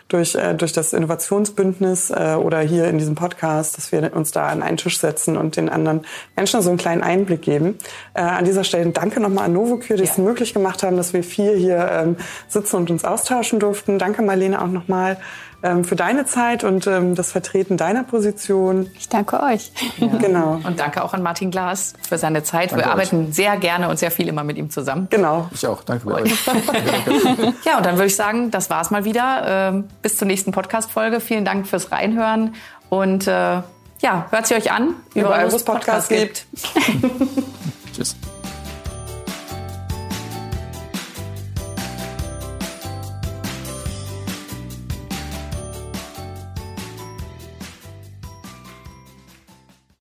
durch, äh, durch das Innovationsbündnis äh, oder hier in diesem Podcast, dass wir uns da an einen Tisch setzen und den anderen Menschen so einen kleinen Einblick geben. Äh, an dieser Stelle danke nochmal an Novocure, die ja. es möglich gemacht haben, dass wir vier hier ähm, sitzen und uns austauschen durften. Danke Marlene auch nochmal für deine Zeit und ähm, das Vertreten deiner Position. Ich danke euch. Ja. Genau. Und danke auch an Martin Glas für seine Zeit. Danke Wir arbeiten euch. sehr gerne und sehr viel immer mit ihm zusammen. Genau. Ich auch. Danke für euch. ja, und dann würde ich sagen, das war's mal wieder. Ähm, bis zur nächsten Podcast-Folge. Vielen Dank fürs Reinhören und äh, ja, hört sie euch an, überall, wo es Podcasts gibt. Tschüss.